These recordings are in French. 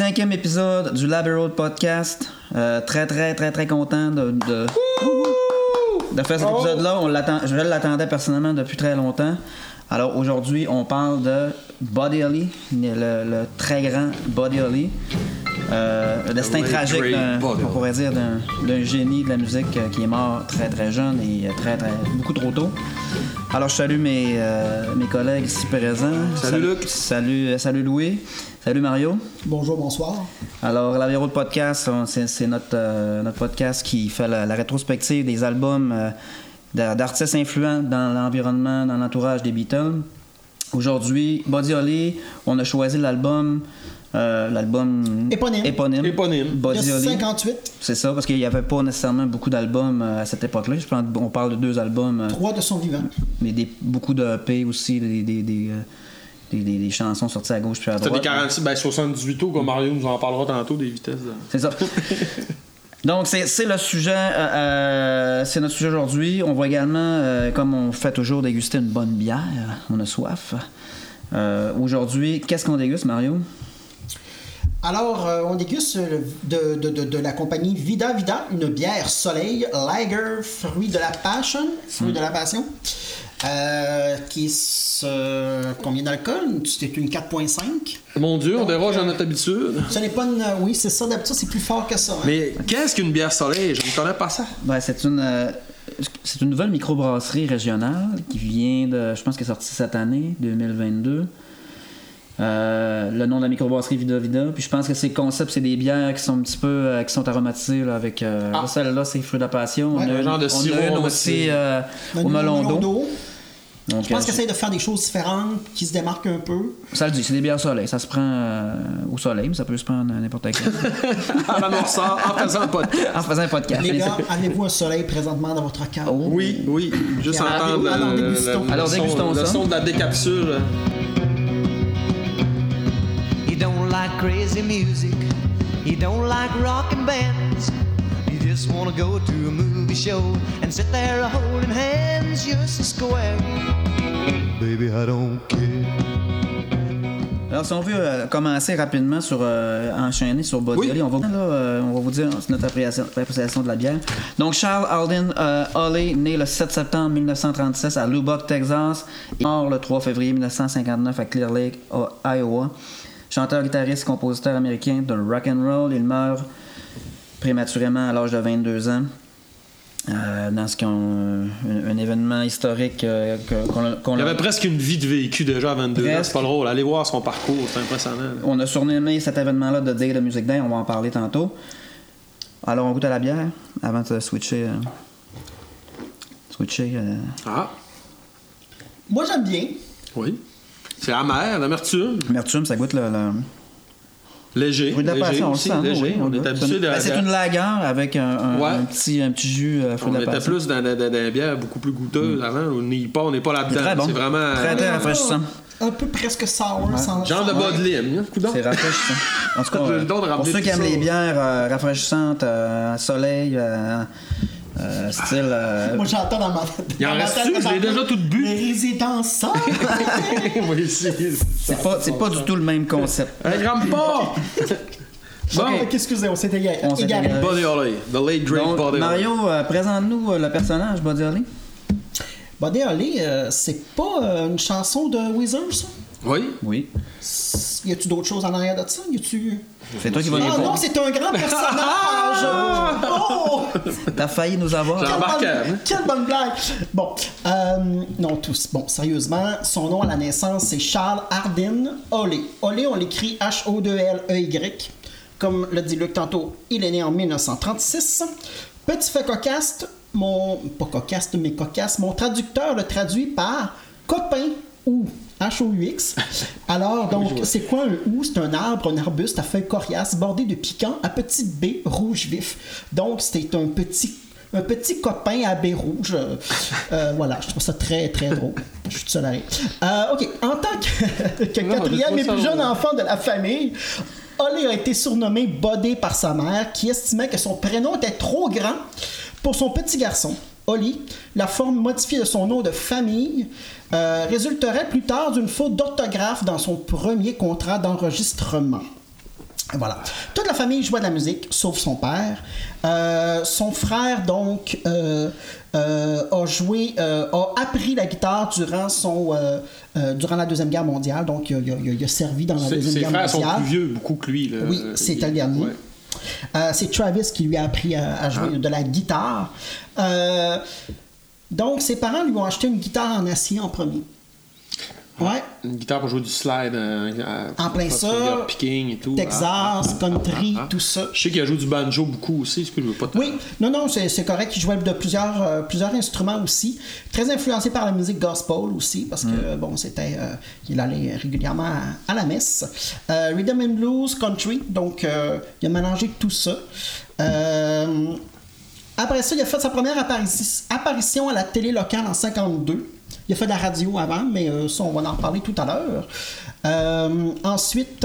Cinquième épisode du Lab Road Podcast. Euh, très, très, très, très content de, de, de faire cet épisode-là. On l'attend- Je l'attendais personnellement depuis très longtemps. Alors aujourd'hui, on parle de Buddy Holly, le, le très grand Buddy Holly. Euh, le destin tragique, on pourrait dire, d'un génie de la musique euh, qui est mort très très jeune et euh, très très beaucoup trop tôt. Alors je salue mes, euh, mes collègues ici présents. Salut, Luc. Salut, salut Louis. Salut Mario. Bonjour, bonsoir. Alors, la Véro de podcast, c'est notre, euh, notre podcast qui fait la, la rétrospective des albums euh, d'a- d'artistes influents dans l'environnement, dans l'entourage des Beatles. Aujourd'hui, Buddy Holly, on a choisi l'album. Euh, l'album Éponyme. éponyme. Éponyme. Holly. 58, C'est ça, parce qu'il n'y avait pas nécessairement beaucoup d'albums euh, à cette époque-là. Je pense on parle de deux albums, euh, trois de son vivant. mais des, beaucoup de EP aussi, des, des, des, des- des- des chansons sorties à gauche puis à T'as droite. des 46, ben 78 tours, comme Mario nous en parlera tantôt, des vitesses. de- C'est ça. Donc, c'est c'est le sujet, euh, euh, c'est notre sujet aujourd'hui. On va également, euh, comme on fait toujours, déguster une bonne bière. On a soif. Euh, aujourd'hui, qu'est-ce qu'on déguste, Mario? Alors, euh, on déguste de, de, de, de la compagnie Vida Vida, une bière soleil, Lager, fruit de la passion, fruit de la passion, euh, qui est euh, combien d'alcool? C'est une 4.5. Mon Dieu, on déroge à euh, notre habitude. Ce n'est pas une... Oui, c'est ça, d'habitude, c'est plus fort que ça. hein. Mais qu'est-ce qu'une bière soleil? Je ne connais pas ça. Ben, c'est une, euh, c'est une nouvelle microbrasserie régionale qui vient de, je pense qu'elle est sortie cette année, 2022. Euh, le nom de la microbrasserie Vida Vida. Puis je pense que c'est le concept, c'est des bières qui sont un petit peu, euh, qui sont aromatisées là, avec. euh, Ah. là, Celle-là, c'est fruit de la passion. Ouais. On a Un genre de on a sirop une aussi euh, Un au melon d'eau. Donc, Je pense qu'elle essaie de faire des choses différentes, qui se démarquent un peu. ça le dit, c'est des bières soleil. Ça se prend euh, au soleil, mais ça peut se prendre à n'importe. À l'amorçeur, en faisant un podcast. en faisant un podcast. Les gars, avez-vous un soleil présentement dans votre cœur? Oh. Oui, oui. Juste Alors, entendre le, alors, le- dégustons. le Alors, son, dégustons le son de la décapsule. Crazy music. You don't like rockin' bands. You just wanna go to a movie show and sit there holding hands square. Baby, I don't care. Alors, si on veut euh, commencer rapidement sur euh, enchaîner sur Body Oui. Holly, on va, là, euh, on va vous dire notre appréciation, appréciation de la bière. Donc, Charles Alden euh, Holly, né le 7 septembre 1936 à Lubbock, Texas, et mort le 3 février 1959 à Clear Lake, au- Iowa. Chanteur, guitariste, compositeur américain de rock and roll, il meurt prématurément à l'âge de 22 ans. euh, dans ce qu'on, un, un événement historique euh, qu'on a- qu'on Il a- avait presque une vie de vécu déjà à 22 ans. C'est pas drôle. Allez voir son parcours, c'est impressionnant. On a surnommé cet événement-là de Day de Music Day, on va en parler tantôt. Alors, on goûte à la bière avant de switcher. euh, switcher. euh, Ah, Moi, j'aime bien. oui. C'est amer, l'amertume. amertume, ça goûte le. le... Léger. fruit de la léger passion, on le aussi, sent. léger. oui, on le est goûte. habitué C'est de. ben, C'est une lager avec un, un- Ouais. un petit, un petit jus euh, fruit On de la était passion. plus dans, dans, dans, dans des bières beaucoup plus goûteuses avant. On n'est pas, on n'est pas là-dedans. C'est bon. Vraiment. Très, très euh, rafraîchissant. Un peu presque sour. Sans, Genre de bas de lime. hein. C'est rafraîchissant. En tout cas, euh, pour ceux qui aiment les bières euh, rafraîchissantes, euh, soleil, euh, style. euh, Moi, j'entends dans ma Il en reste-tu? tête, Je l'ai déjà tête, toutes bues. Les résidents sortent. Moi ici. c'est pas, c'est pas du tout le même concept. Un gramme pas! Bon, Ok, Excusez, on s'est égaré. On s'est égaré. Buddy Holly. The late great Donc, Buddy Holly. Mario, euh, présente-nous euh, le personnage Buddy Holly. Buddy Holly, euh, c'est pas euh, une chanson de Weezer, ça? Oui. Oui. Y a-tu d'autres choses en arrière de ça? Y a-tu... C'est toi qui vas nous Ah non, répondre. c'est un grand personnage! oh! T'as failli nous avoir. Quelle bonne, quelle bonne blague! Bon, euh, non, tous. Bon, sérieusement, son nom à la naissance, c'est Charles Hardin Holly. Holly, on l'écrit H-O-2-L-E-Y. Comme le dit Luc tantôt, il est né en 1936. Petit fait cocasse, mon. Pas cocasse, mais cocasse, mon traducteur le traduit par copain ou H-O-U-X. Alors, donc, c'est quoi un ou? C'est un arbre, un arbuste à feuilles coriaces bordé de piquants à petites baies rouges vifs. Donc, c'est un petit un petit copain à baie rouge. Euh, euh, voilà, je trouve ça très, très drôle. Je suis tout seul à rire. Euh, OK, en tant que, que Non, quatrième et plus jeune enfant de la famille, Holly a été surnommé Buddy par sa mère, qui estimait que son prénom était trop grand pour son petit garçon. La forme modifiée de son nom de famille euh, résulterait plus tard d'une faute d'orthographe dans son premier contrat d'enregistrement. Voilà. Toute la famille jouait de la musique, sauf son père. Euh, son frère, donc, euh, euh, a joué, a appris la guitare durant son, durant la deuxième guerre mondiale. Donc, il a, il a- il a servi dans la Ses, deuxième ses guerre frères sont mondiale. plus vieux, beaucoup que lui. Là. Oui, c'est dernier. ouais. Euh, c'est Travis qui lui a appris à, à jouer de la guitare. Euh, donc, ses parents lui ont acheté une guitare en acier en premier. Ouais. Une guitare pour jouer du slide. euh, à- En plein ça, picking et tout. Texas, Ah, ah, country, ah, tout ça. Je sais qu'il a joué du banjo beaucoup aussi. Est-ce que je veux pas te- Oui, non, non, c'est correct. Il jouait de plusieurs, euh, plusieurs instruments aussi. Très influencé par la musique gospel aussi, parce que, bon, c'était. euh, il allait régulièrement à, à la messe. Euh, Rhythm and Blues, Country, donc il a mélangé tout ça. Après ça, il a fait sa première apparition, apparition à la télé locale en 52. Il a fait de la radio avant, mais euh, ça, on va en reparler tout à l'heure. Euh, ensuite,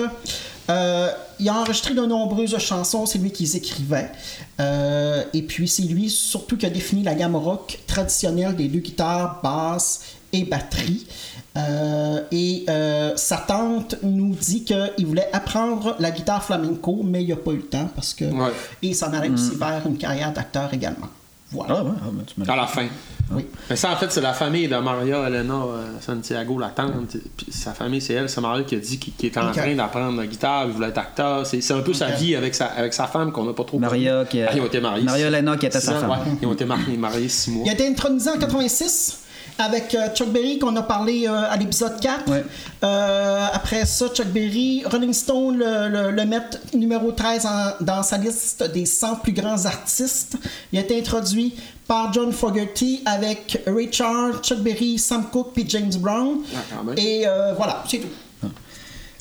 euh, il a enregistré de nombreuses chansons, c'est lui qui les écrivait. Euh, et puis, c'est lui surtout qui a défini la gamme rock traditionnelle des deux guitares, basse et batterie. Euh, et euh, sa tante nous dit qu'il voulait apprendre la guitare flamenco, mais il n'a pas eu le temps parce que. Ouais. Et il s'en allait aussi vers une carrière d'acteur également. Voilà. Ah ouais, ah, ben, À la fin. Oui. Mais ça, en fait, c'est la famille de Maria Elena euh, Santiago, la tante. Puis sa famille, c'est elle, c'est Maria qui a dit qu'il est en train d'apprendre la guitare, il voulait être acteur. C'est un peu sa vie avec sa, avec sa femme qu'on n'a pas trop Maria qui a- Ah, ils ont été mariés. Maria Elena qui était sa ans, femme. ouais. Ils ont été mariés, mariés six mois. Il a été intronisé en 86 avec euh, Chuck Berry qu'on a parlé euh, à l'épisode 4. Ouais. Euh, après ça, Chuck Berry, Rolling Stone le, le, le met numéro 13 en- dans sa liste des 100 plus grands artistes. Il a été introduit par John Fogerty avec Richard, Chuck Berry, Sam Cooke puis James Brown. Ah. Et euh, voilà, c'est tout.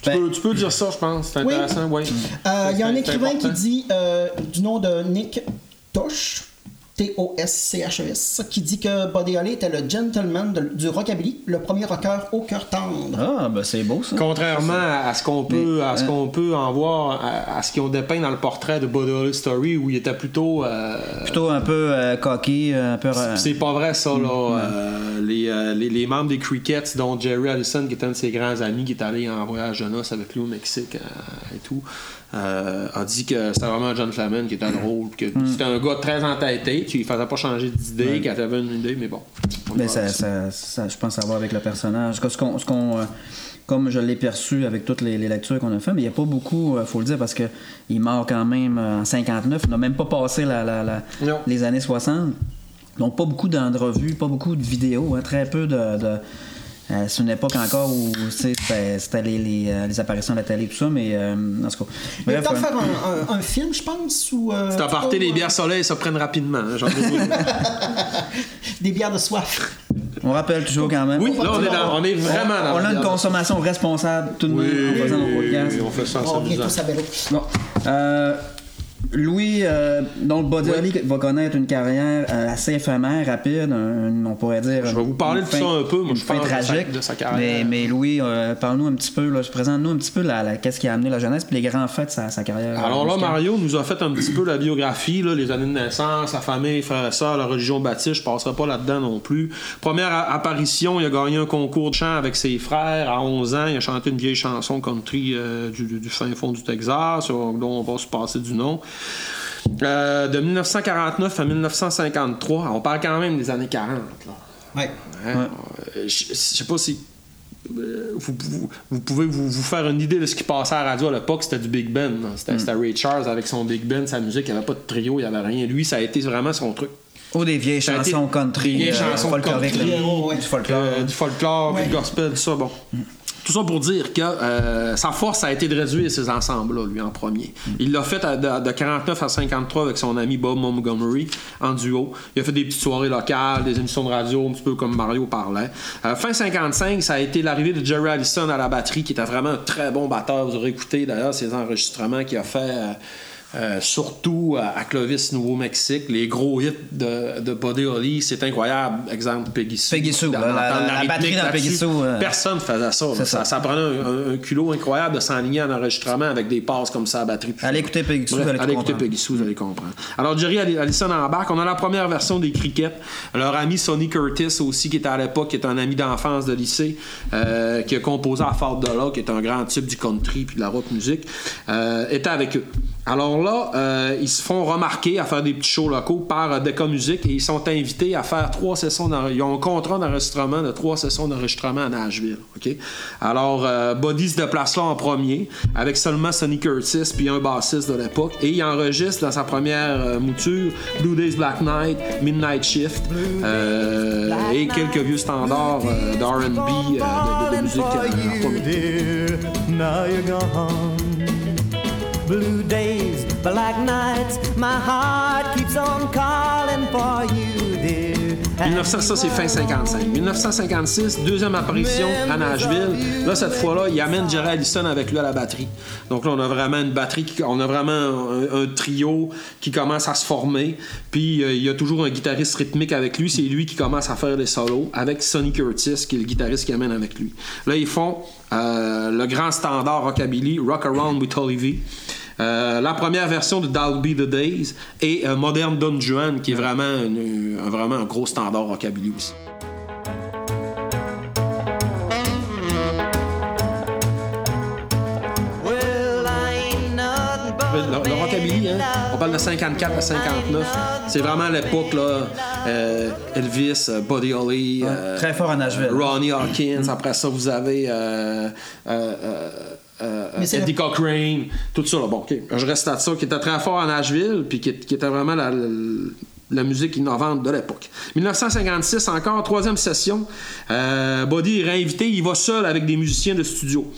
Tu, peux, tu peux dire ça, je pense. C'est Oui. intéressant, oui. Euh, Il y a un écrivain qui dit, euh, du nom de Nick Tosh, T-O-S-C-H-E-S, qui dit que Buddy Holly était le gentleman de- du rockabilly, le premier rocker au cœur tendre. Ah, ben c'est beau ça. Contrairement à ce qu'on peut, à ce euh, qu'on peut en voir, à, à ce qu'ils ont dépeint dans le portrait de Buddy Holly Story, où il était plutôt. euh, Plutôt un peu euh, cocky, un peu. euh, C'est pas vrai ça là. Euh, les, euh, les, les membres des Crickets, dont Jerry Allison, qui est un de ses grands amis, qui est allé en voyage de noces avec lui au Mexique euh, et tout, euh, a dit que c'était vraiment un gentleman qui était drôle, puis que c'était un gars très entêté, qui ne faisait pas changer d'idée, qui avait une idée, mais bon. On Mais ça, ça, ça- je pense va avec le personnage. Ce qu'on, ce qu'on, euh, comme je l'ai perçu avec toutes les, les lectures qu'on a fait, mais il n'y a pas beaucoup, il faut le dire, parce que il meurt quand même euh, en 59. Il n'a même pas passé la, la- la- Non. les années 60. Donc, pas beaucoup d'entrevues, pas beaucoup de vidéos, hein, très peu de. de- euh, c'est une époque encore où tu sais, c'était, les, les, euh, les apparitions à la télé et tout ça, mais euh, en tout cas. Il va Bref, euh, faire un, un- un film, je pense, ou... euh, C'est à partir ou, les euh, bières soleil, ça prenne rapidement. hein. Des bières de soif. on rappelle toujours quand même. oui, là, on est, dans- on est vraiment dans On la a une consommation responsable tout de même en faisant nos podcasts. on fait ça en On. Bon. Louis, euh, va connaître une carrière euh, assez éphémère, rapide, un- on pourrait dire. Je vais vous parler de ça un peu, moi, je fin pense, de sa- tragique. de sa carrière. Mais, mais Louis, euh, parle-nous un petit peu, là, présente-nous un petit peu la, la- qu'est-ce qui a amené la jeunesse puis les grands faits de sa, sa carrière. Alors là. Mario nous a fait un petit peu la biographie, là, les années de naissance, sa famille, frères et sœurs, la religion baptiste. Je passerai pas là-dedans non plus. Première apparition, il a gagné un concours de chant avec ses frères à 11 ans. Il a chanté une vieille chanson country euh, du, du fin fond du Texas, dont on va se passer du nom. Euh, de 1949 à 1953, on parle quand même des années 40. Là. Ouais. Hein? Euh, Je je sais pas si. euh, Vous, vous- vous pouvez vous, vous faire une idée de ce qui passait à la radio à l'époque, c'était du Big Ben. là. C'était c'était Ray Charles avec son Big Ben, sa musique, il n'y avait pas de trio, il n'y avait rien. Lui, ça a été vraiment son truc. Ou des vieilles Ça chansons country. des vieilles euh, chansons folkloriques, country, là. ouais, ouais. Du folklore. Euh, du folklore, Ouais. du gospel, tout ça, bon. Tout ça pour dire que euh, sa force a été de réduire ces ensembles-là, lui, en premier. Il l'a fait à- de, de 49 à 53 avec son ami Bob Montgomery en duo. Il a fait des petites soirées locales, des émissions de radio, un petit peu comme Mario parlait. Euh, fin 55, ça a été l'arrivée de Jerry Allison à la batterie, qui était vraiment un très bon batteur. Vous aurez écouté d'ailleurs ses enregistrements qu'il a fait. euh, euh, surtout à, à Clovis, Nouveau-Mexique. Les gros hits de, de Buddy Holly, c'est incroyable. Exemple, Peggy Sue. Peggy Sue, Dans- la- dans- la- dans la rythmique batterie dans Peggy Sue, euh, Personne faisait ça. Ça, ça. ça prenait un, culot incroyable de s'enligner en enregistrement avec des passes comme ça à batterie. puis Allez écouter Peggy Sue, vous allez allez écouter comprendre. Peggy Sue, vous allez comprendre. Alors, Jerry Alli- Allison embarque. On a la première version des Crickets. Leur ami Sonny Curtis aussi, qui était à l'époque, qui est un ami d'enfance de lycée, euh, qui a composé à Fort là, qui est un grand type du country puis de la rock musique, euh, était avec eux. Alors là, euh, ils se font remarquer à faire des petits shows locaux par euh, Decca Music et ils sont invités à faire trois sessions. Ils ont un contrat d'enregistrement de trois sessions d'enregistrement à Nashville. OK? Alors, euh, Buddy se déplace là en premier avec seulement Sonny Curtis puis un bassiste de l'époque et il enregistre dans sa première euh, mouture Blue Days Black Night, Midnight Shift et quelques vieux standards d'R&B, de, de- de musique. Blue 1900, ça c'est fin 55. 1956, deuxième apparition à Nashville. Là, cette fois-là, il amène Jerry Allison avec lui à la batterie. Donc là, on a vraiment une batterie, qui- on a vraiment un, un trio qui commence à se former. Puis euh, il y a toujours un guitariste rythmique avec lui. C'est lui qui commence à faire les solos avec Sonny Curtis, qui est le guitariste qui amène avec lui. Là, ils font euh, le grand standard rockabilly, Rock Around with Olivia. Euh, la première version de That'll Be the Days et euh, Modern Don Juan qui est vraiment, une- un, vraiment un gros standard rockabilly aussi. Le, le rockabilly, hein, on parle de 54 à 59, c'est vraiment l'époque là, euh, Elvis, Buddy Holly, Très fort à Nashville. Ronnie Hawkins. Après ça, vous avez euh, euh, Eddie le- Cochrane, tout ça. Là. Bon, ok, je reste à ça, qui était très fort à Nashville, puis qui, qui était vraiment la, la- la musique innovante de l'époque. 1956, encore, troisième session. Euh, Buddy est réinvité, il va seul avec des musiciens de studio.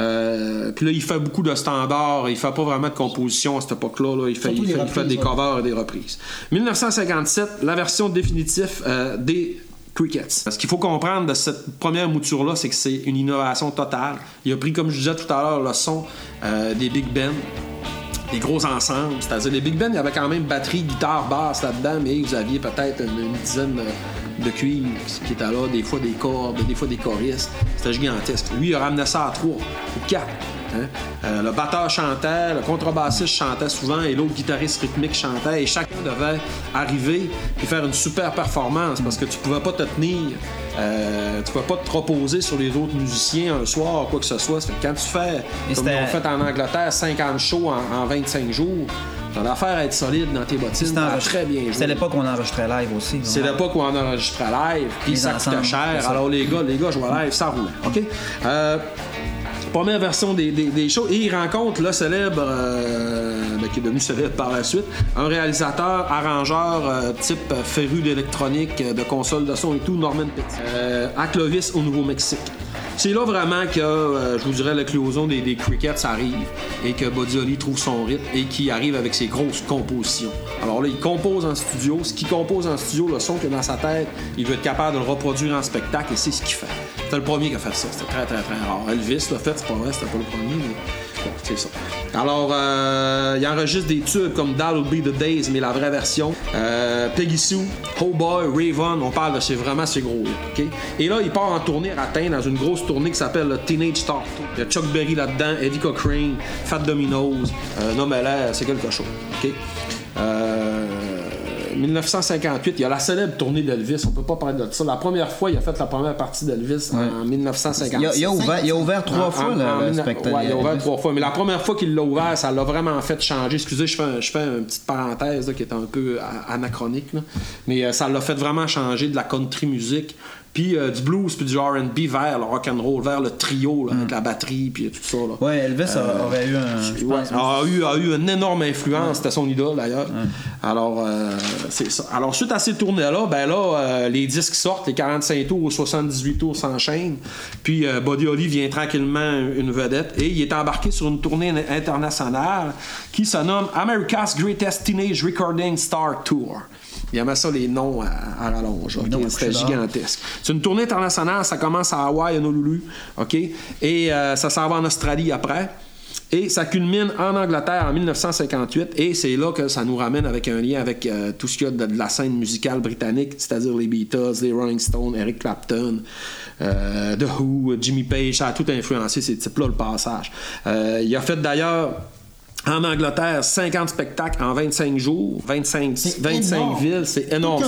Euh, puis là, il fait beaucoup de standards, il fait pas vraiment de composition à cette époque-là. là. Il, fait, il, des il fait ouais. covers et des reprises. 1957, la version définitive euh, des Ce qu'il faut comprendre de cette première mouture-là, c'est que c'est une innovation totale. Il a pris, comme je disais tout à l'heure, le son euh, des big bands, des gros ensembles. C'est-à-dire, les big bands, il y avait quand même batterie, guitare, basse là-dedans, mais vous aviez peut-être une, une dizaine de, de cuivres qui étaient là, des fois des cordes, des fois des choristes. C'était gigantesque. Lui, il a ramené ça à trois ou quatre. Hein. Euh, le batteur chantait, le contrebassiste chantait souvent et l'autre guitariste rythmique chantait et chacun devait arriver et faire une super performance parce que tu pouvais pas te tenir, euh, tu pouvais pas te reposer sur les autres musiciens un soir, quoi que ce soit. Que quand tu fais, Et comme ils ont fait en Angleterre, 50 shows en, en 25 jours, t'as l'affaire à être solide dans tes bottines, très bien joué. C'était l'époque où on enregistrait live aussi. C'est l'époque où on enregistrait live, puis ça coûtait c'est cher. Alors les gars, les gars jouaient live, ça roulait. OK? Euh, première version des, des- shows. Et il rencontre le célèbre, euh, ben, qui est devenu célèbre par la suite, un réalisateur, arrangeur, euh, type euh, féru d'électronique, de console de son et tout, Norman Petit, à Clovis, au Nouveau-Mexique. C'est là vraiment que, euh, je vous dirais, l'éclosion des, des Crickets arrive et que Holly trouve son rythme et qui arrive avec ses grosses compositions. Alors là, il compose en studio. Ce qu'il compose en studio, le son a dans sa tête, il veut être capable de le reproduire en spectacle et c'est ce qu'il fait. C'était le premier qui a fait ça. C'était très, très, très rare. Elvis l'a fait, c'est pas vrai, c'était pas le premier, mais bon, c'est ça. Alors, euh, il enregistre des tubes comme That'll Be the Days, mais la vraie version. Euh, Peggy Sue, Oh Boy, Raven, on parle de c'est vraiment ces gros hits, OK? Et là, il part en tournée ratin dans une grosse tournée qui s'appelle le Teenage Star. Il y a Chuck Berry là-dedans, Eddie Cochrane, Fat Dominoes, euh, non mais là, c'est quelque chose, OK? Euh, 1958, il y a la célèbre tournée d'Elvis, on peut pas parler de ça. La première fois, il a fait la première partie d'Elvis en 1956. Il a, il a ouvert, il a ouvert trois En- fois en- le, en le mille- spectacle. ouais, il a ouvert trois fois. Mais la première fois qu'il l'a ouvert, ça l'a vraiment fait changer. Excusez, je fais, un- je fais une petite parenthèse là, qui est un peu anachronique. là. Mais euh, ça l'a fait vraiment changer de la country music. Puis euh, du blues, puis du RB vers le rock and roll, vers le trio là, avec la batterie, puis tout ça. Là. Ouais, Elvis a- aurait eu un. je Ouais, pense, a, eu, a eu une énorme influence, c'était son idole d'ailleurs. Alors, euh, c'est ça. Alors, suite à ces tournées-là, ben là, euh, les disques sortent, les 45 tours ou 78 tours s'enchaînent. Puis euh, Buddy Holly vient tranquillement une vedette et il est embarqué sur une tournée internationale qui se nomme America's Greatest Teenage Recording Star Tour. Il aimait ça les noms à, à rallonge. ok? noms à C'était gigantesque. C'est une tournée internationale, ça commence à Hawaï, Honolulu, OK? Et euh, ça s'en va en Australie après. Et ça culmine en Angleterre en 1958, et c'est là que ça nous ramène avec un lien avec euh, tout ce qu'il y a de, de la scène musicale britannique, c'est-à-dire les Beatles, les Rolling Stones, Eric Clapton, euh, The Who, Jimmy Page, ça a tout influencé ces types-là, le passage. Euh, il a fait d'ailleurs en Angleterre, 50 spectacles en 25 jours, 25, C'est 25 énorme. villes, c'est énorme.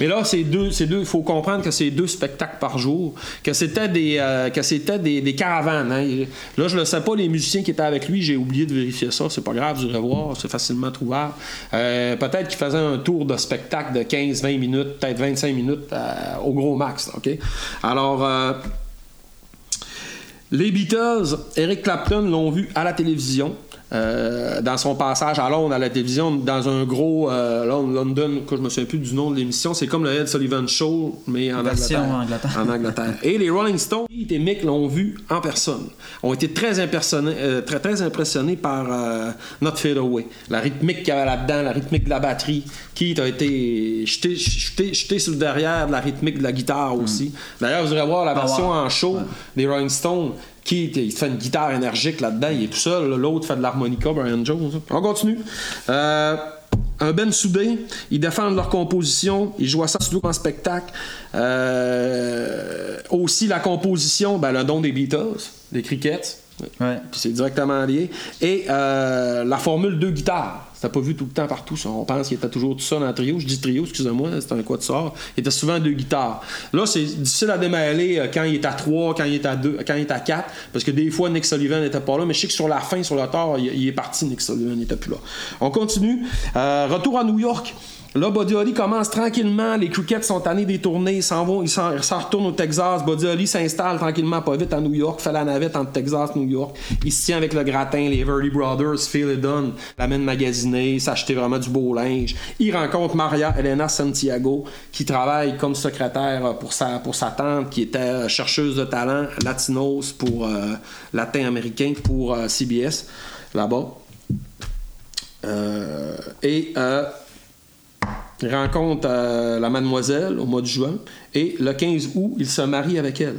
Mais là, c'est deux, c'est deux. Il faut comprendre que c'est deux spectacles par jour, que c'était des, euh, que c'était des, des caravanes. hein. Là, je ne sais pas les musiciens qui étaient avec lui. J'ai oublié de vérifier ça. C'est pas grave, vous irez voir. C'est facilement trouvable. Euh, peut-être qu'il faisait un tour de spectacle de 15-20 minutes, peut-être 25 minutes euh, au gros max. OK? Alors. les Beatles, Eric Clapton l'ont vu à la télévision. Euh, dans son passage à Londres à la télévision, dans un gros euh, Lon- London, que je me souviens plus du nom de l'émission, c'est comme le Ed Sullivan Show, mais en Angleterre. en Angleterre. En Angleterre. Et les Rolling Stones, Pete et Mick l'ont vu en personne. Ont été très impressionnés, euh, très, très impressionnés par euh, Not Fade Away. La rythmique qu'il y avait là-dedans, la rythmique de la batterie. Keith a été jeté, jeté, jeté sur le derrière de la rythmique de la guitare aussi. D'ailleurs, vous irez voir la Ah, version wow. en show des Rolling Stones. Il fait une guitare énergique là-dedans, il est tout seul. L'autre fait de l'harmonica, Brian Jones. On continue. Euh, un Ben soudé, ils défendent leur composition, ils jouent ça surtout en spectacle. Euh, aussi la composition, ben, le don des Beatles, des Crickets. Ouais. Puis c'est directement lié. Et euh, la formule deux guitares. C'était pas vu tout le temps partout. On pense qu'il était toujours tout seul en trio. Je dis trio, excusez-moi, c'est un quoi de sort. Il était souvent deux guitares. Là, c'est difficile à démêler euh, quand il est à trois, quand il est à deux, quand il est à quatre. Parce que des fois, Nick Sullivan n'était pas là. Mais je sais que sur la fin, sur le tard, il, il est parti, Nick Sullivan n'était plus là. On continue. Euh, retour à New York. Là, Buddy Holly commence tranquillement. Les Crickets sont tannés des tournées. Ils s'en vont, ils s'en, retournent au Texas. Buddy Holly s'installe tranquillement, pas vite, à New York. Fait la navette entre Texas New York. Il se tient avec le gratin, les Verdi Brothers, Phil et Dunn. L'amène magasiner, s'acheter vraiment du beau linge. Il rencontre Maria Elena Santiago, qui travaille comme secrétaire pour sa, pour sa tante, qui était chercheuse de talent latinos pour euh, latin-américain pour euh, CBS, là-bas. Euh, et euh, rencontre euh, la mademoiselle au mois de juin et le 15 août, il se marie avec elle.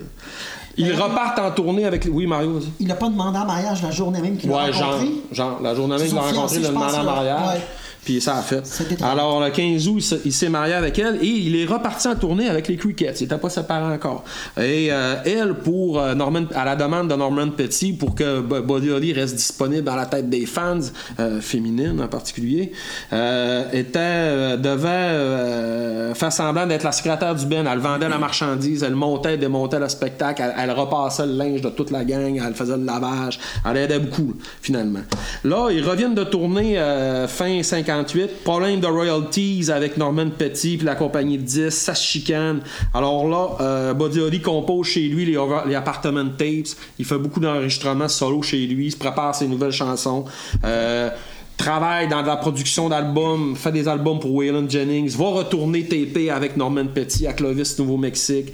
Ils Ben, repartent en tournée avec... Oui, Mario. Il n'a pas demandé en mariage la journée même qu'il l'a Ouais, genre, rencontré? genre, la journée même qu'il l'a rencontré, il a demandé en mariage. Ouais. Ça a fait. Alors, le 15 août, il s'est marié avec elle et il est reparti en tournée avec les Crickets. Il n'était pas séparé encore. Et euh, elle, pour euh, Norman, à la demande de Norman Petit, pour que Body Holly reste disponible à la tête des fans, euh, féminines en particulier, était, devait faire semblant d'être la secrétaire du Ben. Elle vendait la marchandise, elle montait, démontait le spectacle, elle, elle, repassait le linge de toute la gang, elle faisait le lavage, elle aidait beaucoup, finalement. Là, ils reviennent de tourner fin 50 problème de royalties avec Norman Petit puis la compagnie de 10, ça se chicane. Alors là, euh, Body compose chez lui les, over, les Apartment Tapes, il fait beaucoup d'enregistrements solo chez lui, il se prépare ses nouvelles chansons. Euh, travaille dans la production d'albums, fait des albums pour Waylon Jennings, va retourner TP avec Norman Petit à Clovis, Nouveau-Mexique.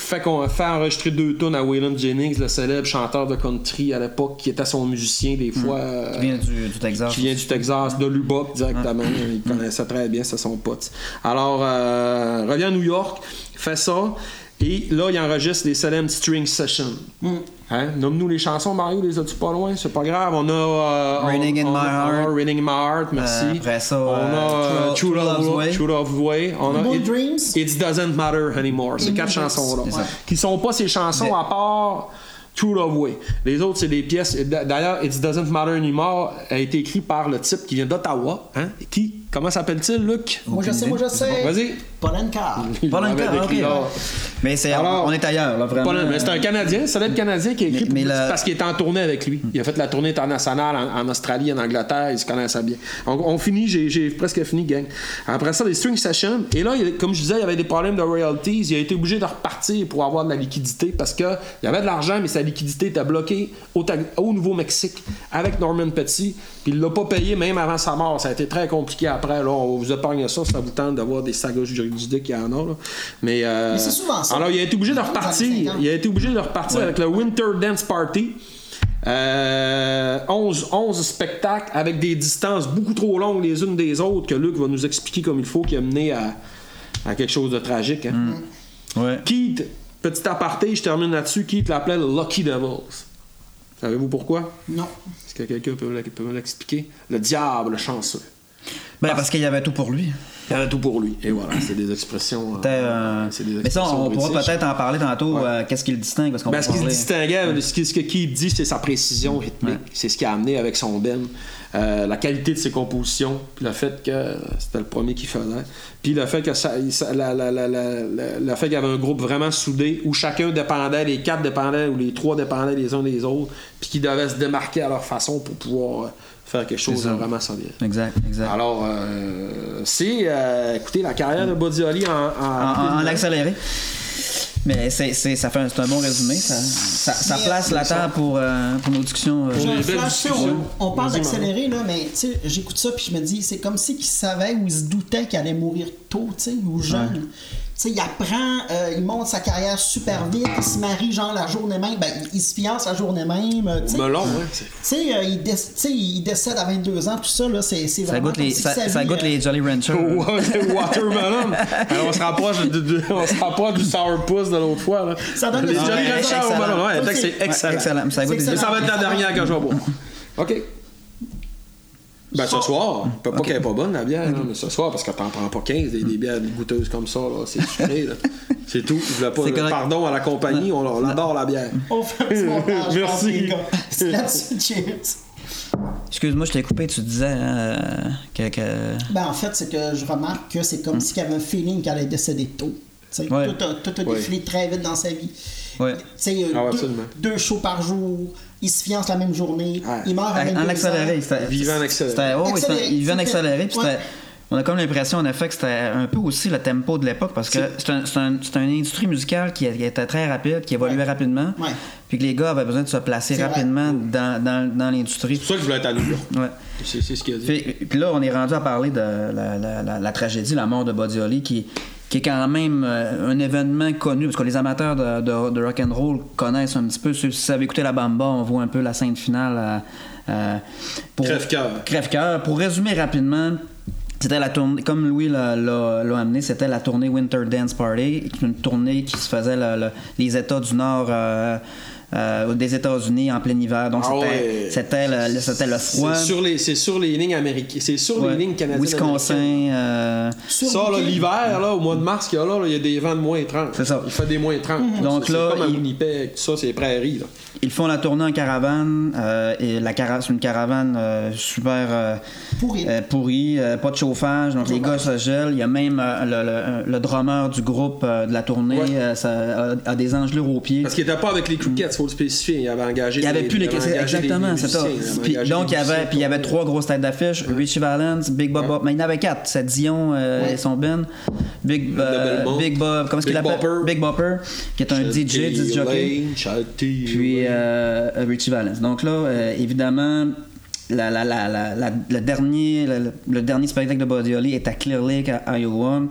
Fait qu'on fait enregistrer deux tonnes à Waylon Jennings, le célèbre chanteur de country à l'époque, qui était son musicien des fois. euh, Qui vient du, du Texas. qui vient du Texas, de Lubbock directement. Il connaissait très bien, c'est son pote. Alors, euh, revient à New York, fait ça, et là, il enregistre les Salem String Sessions. Hein? Nomme-nous les chansons, Mario, les as-tu pas loin? C'est pas grave. On a. euh, Raining on- in on My Heart. Raining in My Heart, merci. Euh, après ça, on a euh, True- True, True Love Love's Way. True Love Way. On a It, Dreams. It Doesn't Matter Anymore. C'est Good quatre chansons-là. Qui sont pas ces chansons à part. True Love Way. Les autres, c'est des pièces. D'ailleurs, It Doesn't Matter Anymore a été écrit par le type qui vient d'Ottawa. Hein? Qui Comment s'appelle-t-il, Luc? Moi, je sais, moi, je sais. Vas-y. Longtemps, décrit ok. là. Mais c'est, Alors, on est ailleurs, là, vraiment. C'est un Canadien, c'est un Canadien qui a écrit Mais- mais pour- la- parce qu'il était en tournée avec lui. Il a fait la tournée internationale en, en Australie, en Angleterre, il se connaissait bien. On, on finit, j'ai, j'ai presque fini, gang. Après ça, les string sessions. Et là, il- comme je disais, il y avait des problèmes de royalties. Il a été obligé de repartir pour avoir de la liquidité parce qu'il y avait de l'argent, mais sa liquidité était bloquée au, Nouveau-Mexique avec Norman Petty. Puis il l'a pas payé même avant sa mort. Ça a été très compliqué après. Là, on vous épargne ça, ça vous tente d'avoir des sagas juridiques qu'il y en a. là. Mais, euh, Mais c'est souvent ça. Alors, il a été obligé de repartir. 50. Il a été obligé de repartir avec le Winter Dance Party. Euh, 11, 11 spectacles avec des distances beaucoup trop longues les unes des autres que Luc va nous expliquer comme il faut qui a mené à, à quelque chose de tragique. hein. Ouais. Keith, petit aparté, je termine là-dessus, Keith l'appelait le Lucky Devils. Savez-vous pourquoi? Non. Est-ce que quelqu'un peut me peut me l'expliquer? Le diable chanceux. Ben, parce qu'il y avait tout pour lui. Il y avait tout pour lui. Et voilà, c'est des expressions. euh, euh, c'est des mais ça, expressions on pourra peut-être en parler tantôt. Ouais. euh, Qu'est-ce qui le distingue parce qu'on Ben, ce qui le distinguait, ce, qui- ce que Keith dit, c'est sa précision rythmique. Ouais. C'est ce qu'il a amené avec son Ben. Euh, la qualité de ses compositions, puis le fait que c'était le premier qu'il faisait, puis le fait que ça, ça- la- la- la- la- la- le fait qu'il y avait un groupe vraiment soudé où chacun dépendait, les quatre dépendaient ou les trois dépendaient les uns des autres, puis qui devaient se démarquer à leur façon pour pouvoir euh, faire quelque chose de vraiment solide. Exact, exact. Alors, euh, c'est, euh, écoutez, la carrière de Buddy Holly en, en, en, en- en accéléré. Mais c'est, c'est, ça fait un, c'est un bon résumé. Ça, ça, ça Mais, place la table pour, euh, pour nos discussions. euh, flash, on, on parle d'accélérer, là, mais tu sais, j'écoute ça puis je me dis, c'est comme si qu'il savait ou il se doutait qu'il allait mourir tôt, tu sais, ou jeune. Sais, il apprend, euh, il monte sa carrière super vite, il se marie genre la journée même, ben, il, il se fiance la journée même. euh, tu sais. Melon, Tu sais, euh, il, tu sais, il décède à 22 ans, tout ça, là, c'est c'est ça vraiment. goûte, les, ça, ça goûte euh, les Jolly Ranchers. Watermelon. Alors, on se rapproche, de, de- on se rapproche du sourpuss de l'autre fois. Là. Ça donne les le- Jolly Ouais, Ranchers au melon. Ouais, Ça, c'est- excellent. excellent. Ça goûte C'est ça va être la dernière que je vais boire. OK. Ben, ce soir, peut pas qu'elle est pas bonne, la bière, là, mais ce soir, parce que t'en prends pas 15, des, des bières goûteuses comme ça, là, c'est sucré, là. C'est tout. Je voulais pas, correct. pardon à la compagnie, on, on adore la bière. On fait un petit montage, Merci. C'est là-dessus, cheers. Excuse-moi, je t'ai coupé. Tu disais hein, euh, que. que- Ben, en fait, c'est que je remarque que c'est comme s'il y avait un feeling qu'elle allait décéder tôt. Ouais. Tout a, tout a Ouais. défilé très vite dans sa vie. Ouais. Ah deux, absolument. deux shows par jour, il se fiance la même journée, Ouais. il meurt à 22 En accéléré. Vivant en accéléré. Oh, Accéléré, il vivait en accéléré. Puis ouais. c'était- on a comme l'impression, en effet, que c'était un peu aussi le tempo de l'époque parce que c'est, un- c'est un- c'est une industrie musicale qui, qui était très rapide, qui évoluait Ouais. rapidement. Ouais. Puis que les gars avaient besoin de se placer vrai. rapidement dans, dans, dans l'industrie. C'est pour ça que je voulais être à New York. Ouais. C'est c'est ce qu'il a dit. Puis, puis là, on est rendu à parler de la, la- la- la tragédie, la mort de Buddy Holly, qui, qui est quand même euh, un événement connu, parce que les amateurs de, de, de rock and roll connaissent un petit peu. Si vous avez écouté la Bamba, on voit un peu la scène finale. euh, euh, pour- Crève-cœur. Crève-cœur. Pour résumer rapidement, c'était la tournée, comme Louis l'a, l'a- l'a amené, c'était la tournée Winter Dance Party, une tournée qui se faisait le- le- les États du Nord. euh, euh, des États-Unis en plein hiver. Donc, Ah c'était, ouais. le, le- c'était le froid. C'est sur les, c'est sur les lignes américaines. C'est sur Ouais. les lignes canadiennes. Wisconsin. euh, Sur Ça, l'hiver, là, au mois de mars qu'il y a là, il y a des vents de moins 30. C'est ça. Il fait des moins 30. Donc C'est- là, c'est comme à Winnipeg, tout ça, c'est prairies, là. ils font la tournée en caravane. euh, et la cara- c'est une caravane euh, super euh, Pourri. euh, pourrie, euh, pas de chauffage. Donc les gars se gèlent. Il y a même euh, le, le- le drummer du groupe euh, de la tournée Ouais. euh, ça, a, a des engelures aux pieds. Parce qu'il n'était pas avec les Crickets, spécifier? Il avait engagé Il n'y avait des- plus les des exactement, c'est ça. Puis, donc il y avait puis il y avait trois grosses têtes d'affiche, Richie Valens, Big Bob, Bob- mais il y en avait quatre, c'est Dion euh, Ouais. et son Ben, Big euh. Big Bob, comment est-ce qu'il Big l'appelle? Big Bopper, qui est un DJ, disc jockey. Puis euh, Richie Valens. Donc là, euh, évidemment, la, la, la, le, dernier, le, le dernier spectacle de Buddy Holly est à Clear Lake, à Iowa.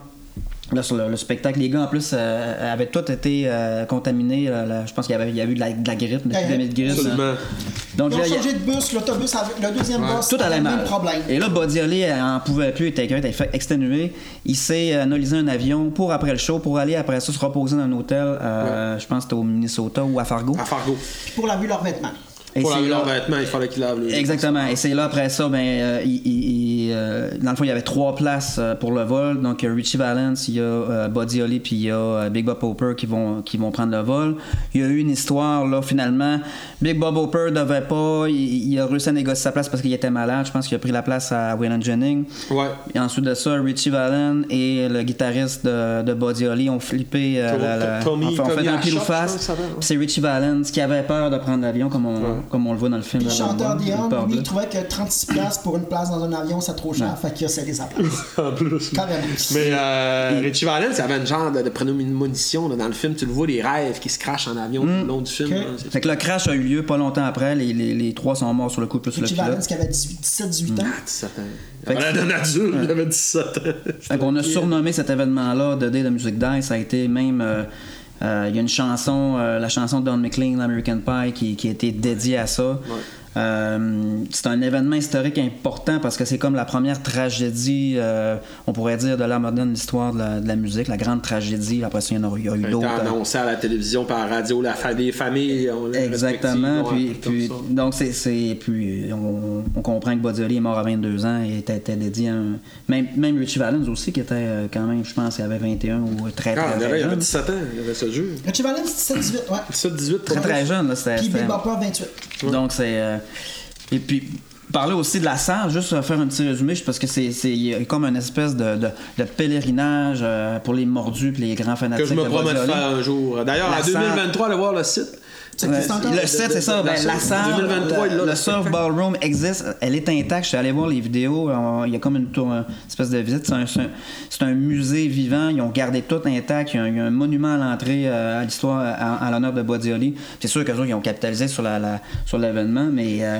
Là, sur le, le spectacle, les gars, en plus, euh, avaient tous été euh, contaminés. là, là, je pense qu'il y avait, il y a eu de la, de la grippe, une Ouais, épidémie de grippe. Absolument. hein. Donc Ils ont là, il y a- changé de bus, l'autobus, le deuxième bus, tout allait mal. même problème. Et là, Buddy Holly en pouvait plus, il était était fait exténué. Il s'est euh, analysé un avion pour après le show, pour aller après ça se reposer dans un hôtel, euh, je pense que c'était au Minnesota ou à Fargo. À Fargo. Puis pour laver leurs vêtements. Et Pour laver là- leurs vêtements, il fallait qu'il lave le. Exactement. Et c'est là, après ça, ben, euh, il- il- euh, dans le fond, il y avait trois places euh, pour le vol. Donc, il y a Richie Valens, il y a euh, Buddy Holly, puis il y a euh, Big Bob Hopper qui vont, qui vont prendre le vol. Il y a eu une histoire, là, finalement. Big Bob Hopper devait pas. Il, il a réussi à négocier sa place parce qu'il était malade. Je pense qu'il a pris la place à Waylon Jennings. Ouais. Et ensuite de ça, Richie Valens et le guitariste de, de Buddy Holly ont flippé. euh, la- la- Tommy- enfin, ont fait un pile ou face. ça C'est Richie Valens qui avait peur de prendre l'avion, comme on, comme on le voit dans le film. Puis le chanteur Dion, lui, il trouvait que 36$ pour une place dans un avion, c'est trop cher. Fait qu'il a cédé sa place. En plus. Carrément. Mais euh, Richie Valens, il avait une genre de, de prémonition là, dans le film. Tu le vois, les rêves qui se crachent en avion tout le long du film. Fait que le crash a eu lieu pas longtemps après. Les, les, les trois sont morts sur le coup, plus le Richie pilote. Valens qui avait 17-18 ans. 17 ans. Fait que- Il avait d'un adulte, il avait 17 ans. Fait qu'on a surnommé cet événement-là de Day de Music Die. Ça a été même. euh, euh, Il y a une chanson, euh, la chanson de Don McLean, American Pie, qui, qui a été dédiée à ça. Euh, c'est un événement historique important parce que c'est comme la première tragédie, euh, on pourrait dire, de l'art moderne, l'histoire de la, de la musique, la grande tragédie. Après ça, il y en a, il y a eu Ça a été d'autres. euh, annoncé à la télévision, par la radio, la famille, famille on l'a Exactement. Puis, ouais, puis- donc, c'est, puis on, on comprend que Bodioli est mort à 22 ans et était, était dédié à un. Même, même Richie Valens aussi, qui était quand même, je pense, il avait 21 ou très, très, Ah, il très, avait, il avait jeune. 17 ans, il avait ce jeu. Richie Valens, 17-18, ouais. 17, 18, Très, très jeune. Là, c'était, Puis c'était- Big Bopper, 28. Donc, c'est. euh, et puis. Parler aussi de la salle, juste euh, faire un petit résumé, parce que c'est comme une espèce de, de, de pèlerinage euh, pour les mordus et les grands fanatiques. Que je me promets de faire un jour. D'ailleurs, en salle- 2023, allez voir le site. Le 7, c'est ça. Ben, la salle, 2023, il le, le surf ballroom existe. Elle est intacte. Je suis allé voir les vidéos. On- Il y a comme une, tour, une espèce de visite. C'est un, musée vivant. Ils ont gardé tout intact. Il y a un, il y a un monument à l'entrée euh, à l'histoire, à, à l'honneur de Bodioli. C'est sûr qu'eux autres, ils ont capitalisé sur la, la- sur l'événement, mais euh,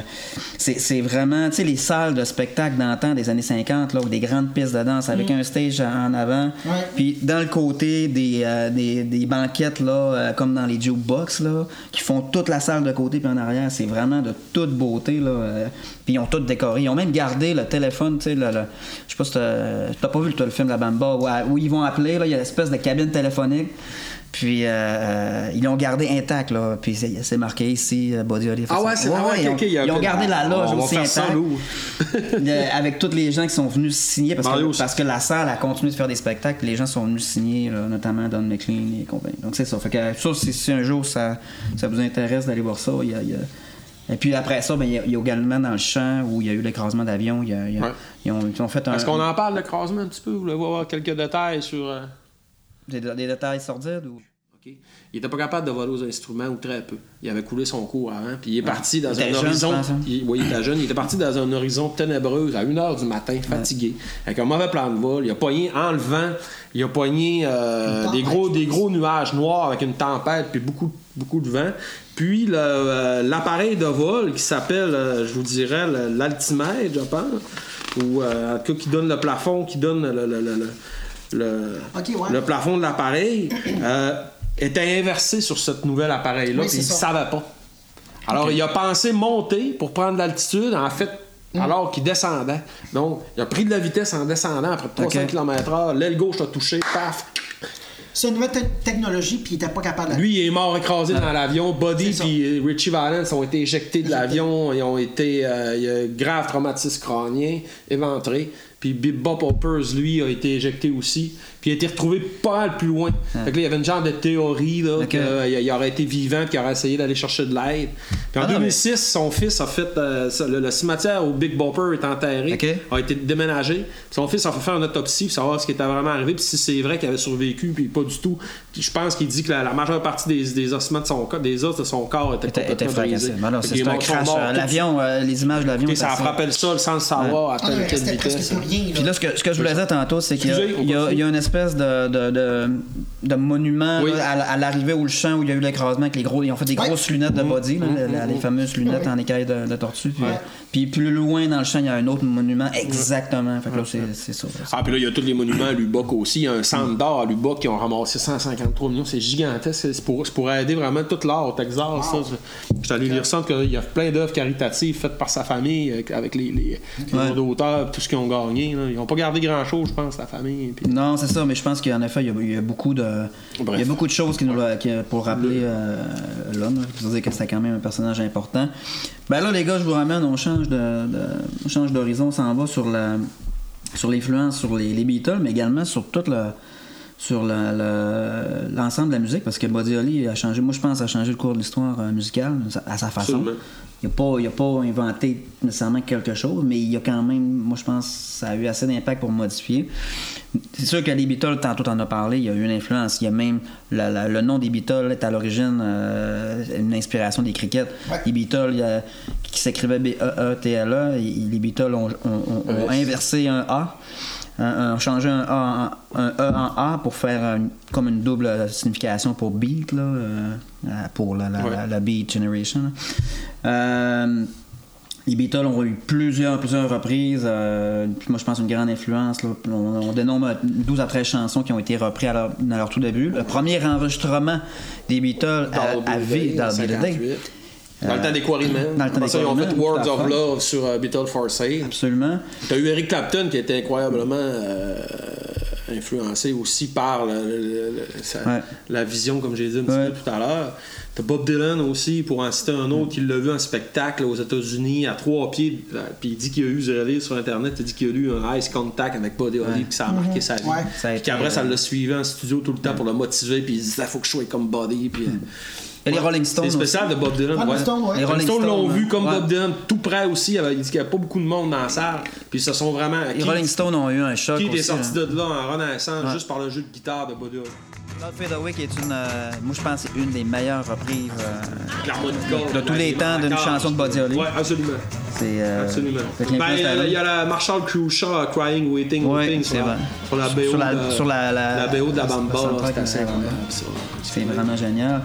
c'est vraiment, tu sais, les salles de spectacle d'antan des années 50, là, où des grandes pistes de danse avec un stage en avant. Ouais. Puis dans le côté des, euh, des, des banquettes, là, euh, comme dans les jukebox, là, qui font toute la salle de côté puis en arrière, c'est vraiment de toute beauté. Là, euh, puis ils ont tout décoré. Ils ont même gardé le téléphone, je sais pas si t'as pas vu le, film La Bamba, où, où ils vont appeler, il y a une espèce de cabine téléphonique. Puis euh, euh, ils l'ont gardé intact, là. Puis c'est marqué ici, euh, Bodioli. Ah ouais, c'est ah ouais, ils ok, ont, ok, il y a ils ont gardé la loge on aussi intacte. avec tous les gens qui sont venus signer parce que, aussi. parce que la salle a continué de faire des spectacles les gens sont venus signer là, notamment Don McLean et compagnie donc c'est ça fait que ça si, si un jour ça, ça vous intéresse d'aller voir ça il y a, il y a- et puis après ça ben, il, y a, il y a également dans le champ où il y a eu l'écrasement d'avion y a- y a- Ouais. ils, ont, ils ont fait un, Est-ce qu'on en parle de l'écrasement un petit peu? Vous voulez voir quelques détails sur. Des, des détails sordides ou... Il était pas capable de voler aux instruments ou très peu. Il avait coulé son cours avant, puis il est parti dans Il un jeune, horizon. hein. il, oui, il était jeune. Il était parti dans un horizon ténébreux à 1h du matin, fatigué, avec un mauvais plan de vol. Il a pogné en le vent, il a pogné euh, des, gros, des gros nuages noirs avec une tempête, puis beaucoup, beaucoup de vent. Puis euh, l'appareil de vol qui s'appelle, euh, je vous dirais, l'altimètre, je pense, ou euh, en tout cas qui donne le plafond, qui donne le, le- le- le- le- Ok, ouais. le plafond de l'appareil euh, était inversé sur ce nouvel appareil-là, Oui, puis il ne savait pas. Alors, il a pensé monter pour prendre l'altitude, en fait, Mm. alors qu'il descendait. Donc, il a pris de la vitesse en descendant après 300 Ok. km/h. L'aile gauche a touché, paf. C'est une nouvelle te- technologie, puis il était pas capable de. Lui, il est mort écrasé dans l'avion. Buddy ça. puis Richie Valens ont été éjectés de l'avion. Ils ont été. euh, il y a eu grave traumatisme crânien, éventré. Puis Bib Bob Hoppers, lui, a été éjecté aussi. Puis il a été retrouvé pas mal plus loin. Fait que là, il y avait une genre de théorie là, qu'il il aurait été vivant qu'il aurait essayé d'aller chercher de l'aide. Puis en Ah, non, 2006, son fils a fait. euh, ça, le, le cimetière où Big Bopper est enterré a été déménagé. Puis son fils a fait faire une autopsie pour savoir ce qui était vraiment arrivé. Puis si c'est vrai qu'il avait survécu, puis pas du tout. Puis je pense qu'il dit que la, la majeure partie des, des ossements de son corps, des os de son corps étaient était, était brisés. Ben c'est un crash morts euh, l'avion euh, les images de l'avion. Et ça c'est assez- frappait le sol sans le savoir à Ah, non, telle presque vitesse. Puis là, ce que, ce que je voulais dire tantôt, c'est qu'il y a une espèce de, de, de, de monument Oui. là, à, à l'arrivée ou le champ où il y a eu l'écrasement avec les gros. Ils ont fait des Ouais. grosses lunettes de body, là, Mm, les, les fameuses lunettes en écaille de, de tortue. Puis, Ouais. euh, puis plus loin dans le champ, il y a un autre monument exactement. Fait que là, c'est c'est ça. Ah, puis là, il y a tous les monuments à Lubbock aussi. Il y a un centre d'art à Lubbock qui ont ramassé 153 millions. C'est gigantesque. C'est pour, c'est pour aider vraiment tout l'art au Texas. ça. Je suis allé lire ça. qu'il y a plein d'œuvres caritatives faites par sa famille avec les, les, les Ouais. tout ce qu'ils ont gagné. là. Ils n'ont pas gardé grand-chose, je pense, la famille. Puis- Non, c'est ça, mais je pense qu'en effet, il y, a, il y a beaucoup de, il y a beaucoup de choses qui nous, qui- pour rappeler euh, l'homme, là, pour dire que c'était quand même un personnage important. Ben là, les gars, je vous ramène, on change de, de- on change d'horizon, on s'en va sur la, sur l'influence sur les, les Beatles, mais également sur toute la, sur l'ensemble de la musique, parce que Buddy Holly a changé, moi je pense, a changé le cours de l'histoire euh, musicale à sa façon. Absolument. Il n'a pas, il a pas inventé nécessairement quelque chose, mais il a quand même, moi je pense, ça a eu assez d'impact pour modifier. C'est sûr que les Beatles, tantôt t'en as parlé, il y a eu une influence. Il y a même la- la- le nom des Beatles est à l'origine euh, une inspiration des crickets. Ouais. Les Beatles, il y a- qui s'écrivait B-E-E-T-L-E, et les Beatles ont, ont- ont- ont inversé un A. Un, un- changé un, A en, un E en A pour faire un- comme une double signification pour beat, là, euh, pour la, la- Ouais. la- la Beat Generation. Euh, les Beatles ont eu plusieurs, plusieurs reprises. euh, moi, je pense une grande influence. là. On, on dénombre 12 à 13 chansons qui ont été reprises à leur, dans leur tout début. Le premier enregistrement des Beatles à, Double Day, 58. Dans le temps des Quarrymen. Dans le temps des ça, ils ont fait Words of. Love sur euh, Beatles for Sale. Absolument. T'as eu Eric Clapton qui était incroyablement euh, influencé aussi par le- le- le- sa- Ouais. la vision, comme j'ai dit un petit Ouais. peu tout à l'heure. T'as Bob Dylan aussi, pour en citer un autre, qui l'a vu en spectacle aux États-Unis à trois pieds. euh, Puis il dit qu'il a eu, j'ai allé sur Internet, il dit qu'il a eu un ice contact avec Buddy Holly, puis ça a marqué sa vie. Ouais. Ça a Puis qu'après, ça euh, l'a suivi en studio tout le temps pour le motiver, puis il dit, il faut que je sois comme Buddy. Puis, euh, Et les Rolling Stones. c'est spécial de Bob Dylan. Rolling ouais. Les Rolling Stones l'ont vu comme ouais. Bob Dylan tout près aussi. Il dit qu'il n'y avait pas beaucoup de monde dans la salle. Puis se sont vraiment. Les Rolling Stones ont eu un choc. Keith est sorti hein. de là en renaissance Ouais. juste par le jeu de guitare de. Cloud Fade Away qui est une, euh, moi je pense, une des meilleures reprises. euh. De tous les temps d'une chanson de Buddy Holly. Ouais, absolument. c'est euh, Absolument. Ben, il y a- de- il y a la Marshall Crusher Crying, Waiting, Ouais, Waiting c'est sur, la, vrai. sur la BO Sur la- de, sur la- la- BO de la la bamba. là, soundtrack C'est assez de la bamba. incroyable, ça. C'est vraiment génial.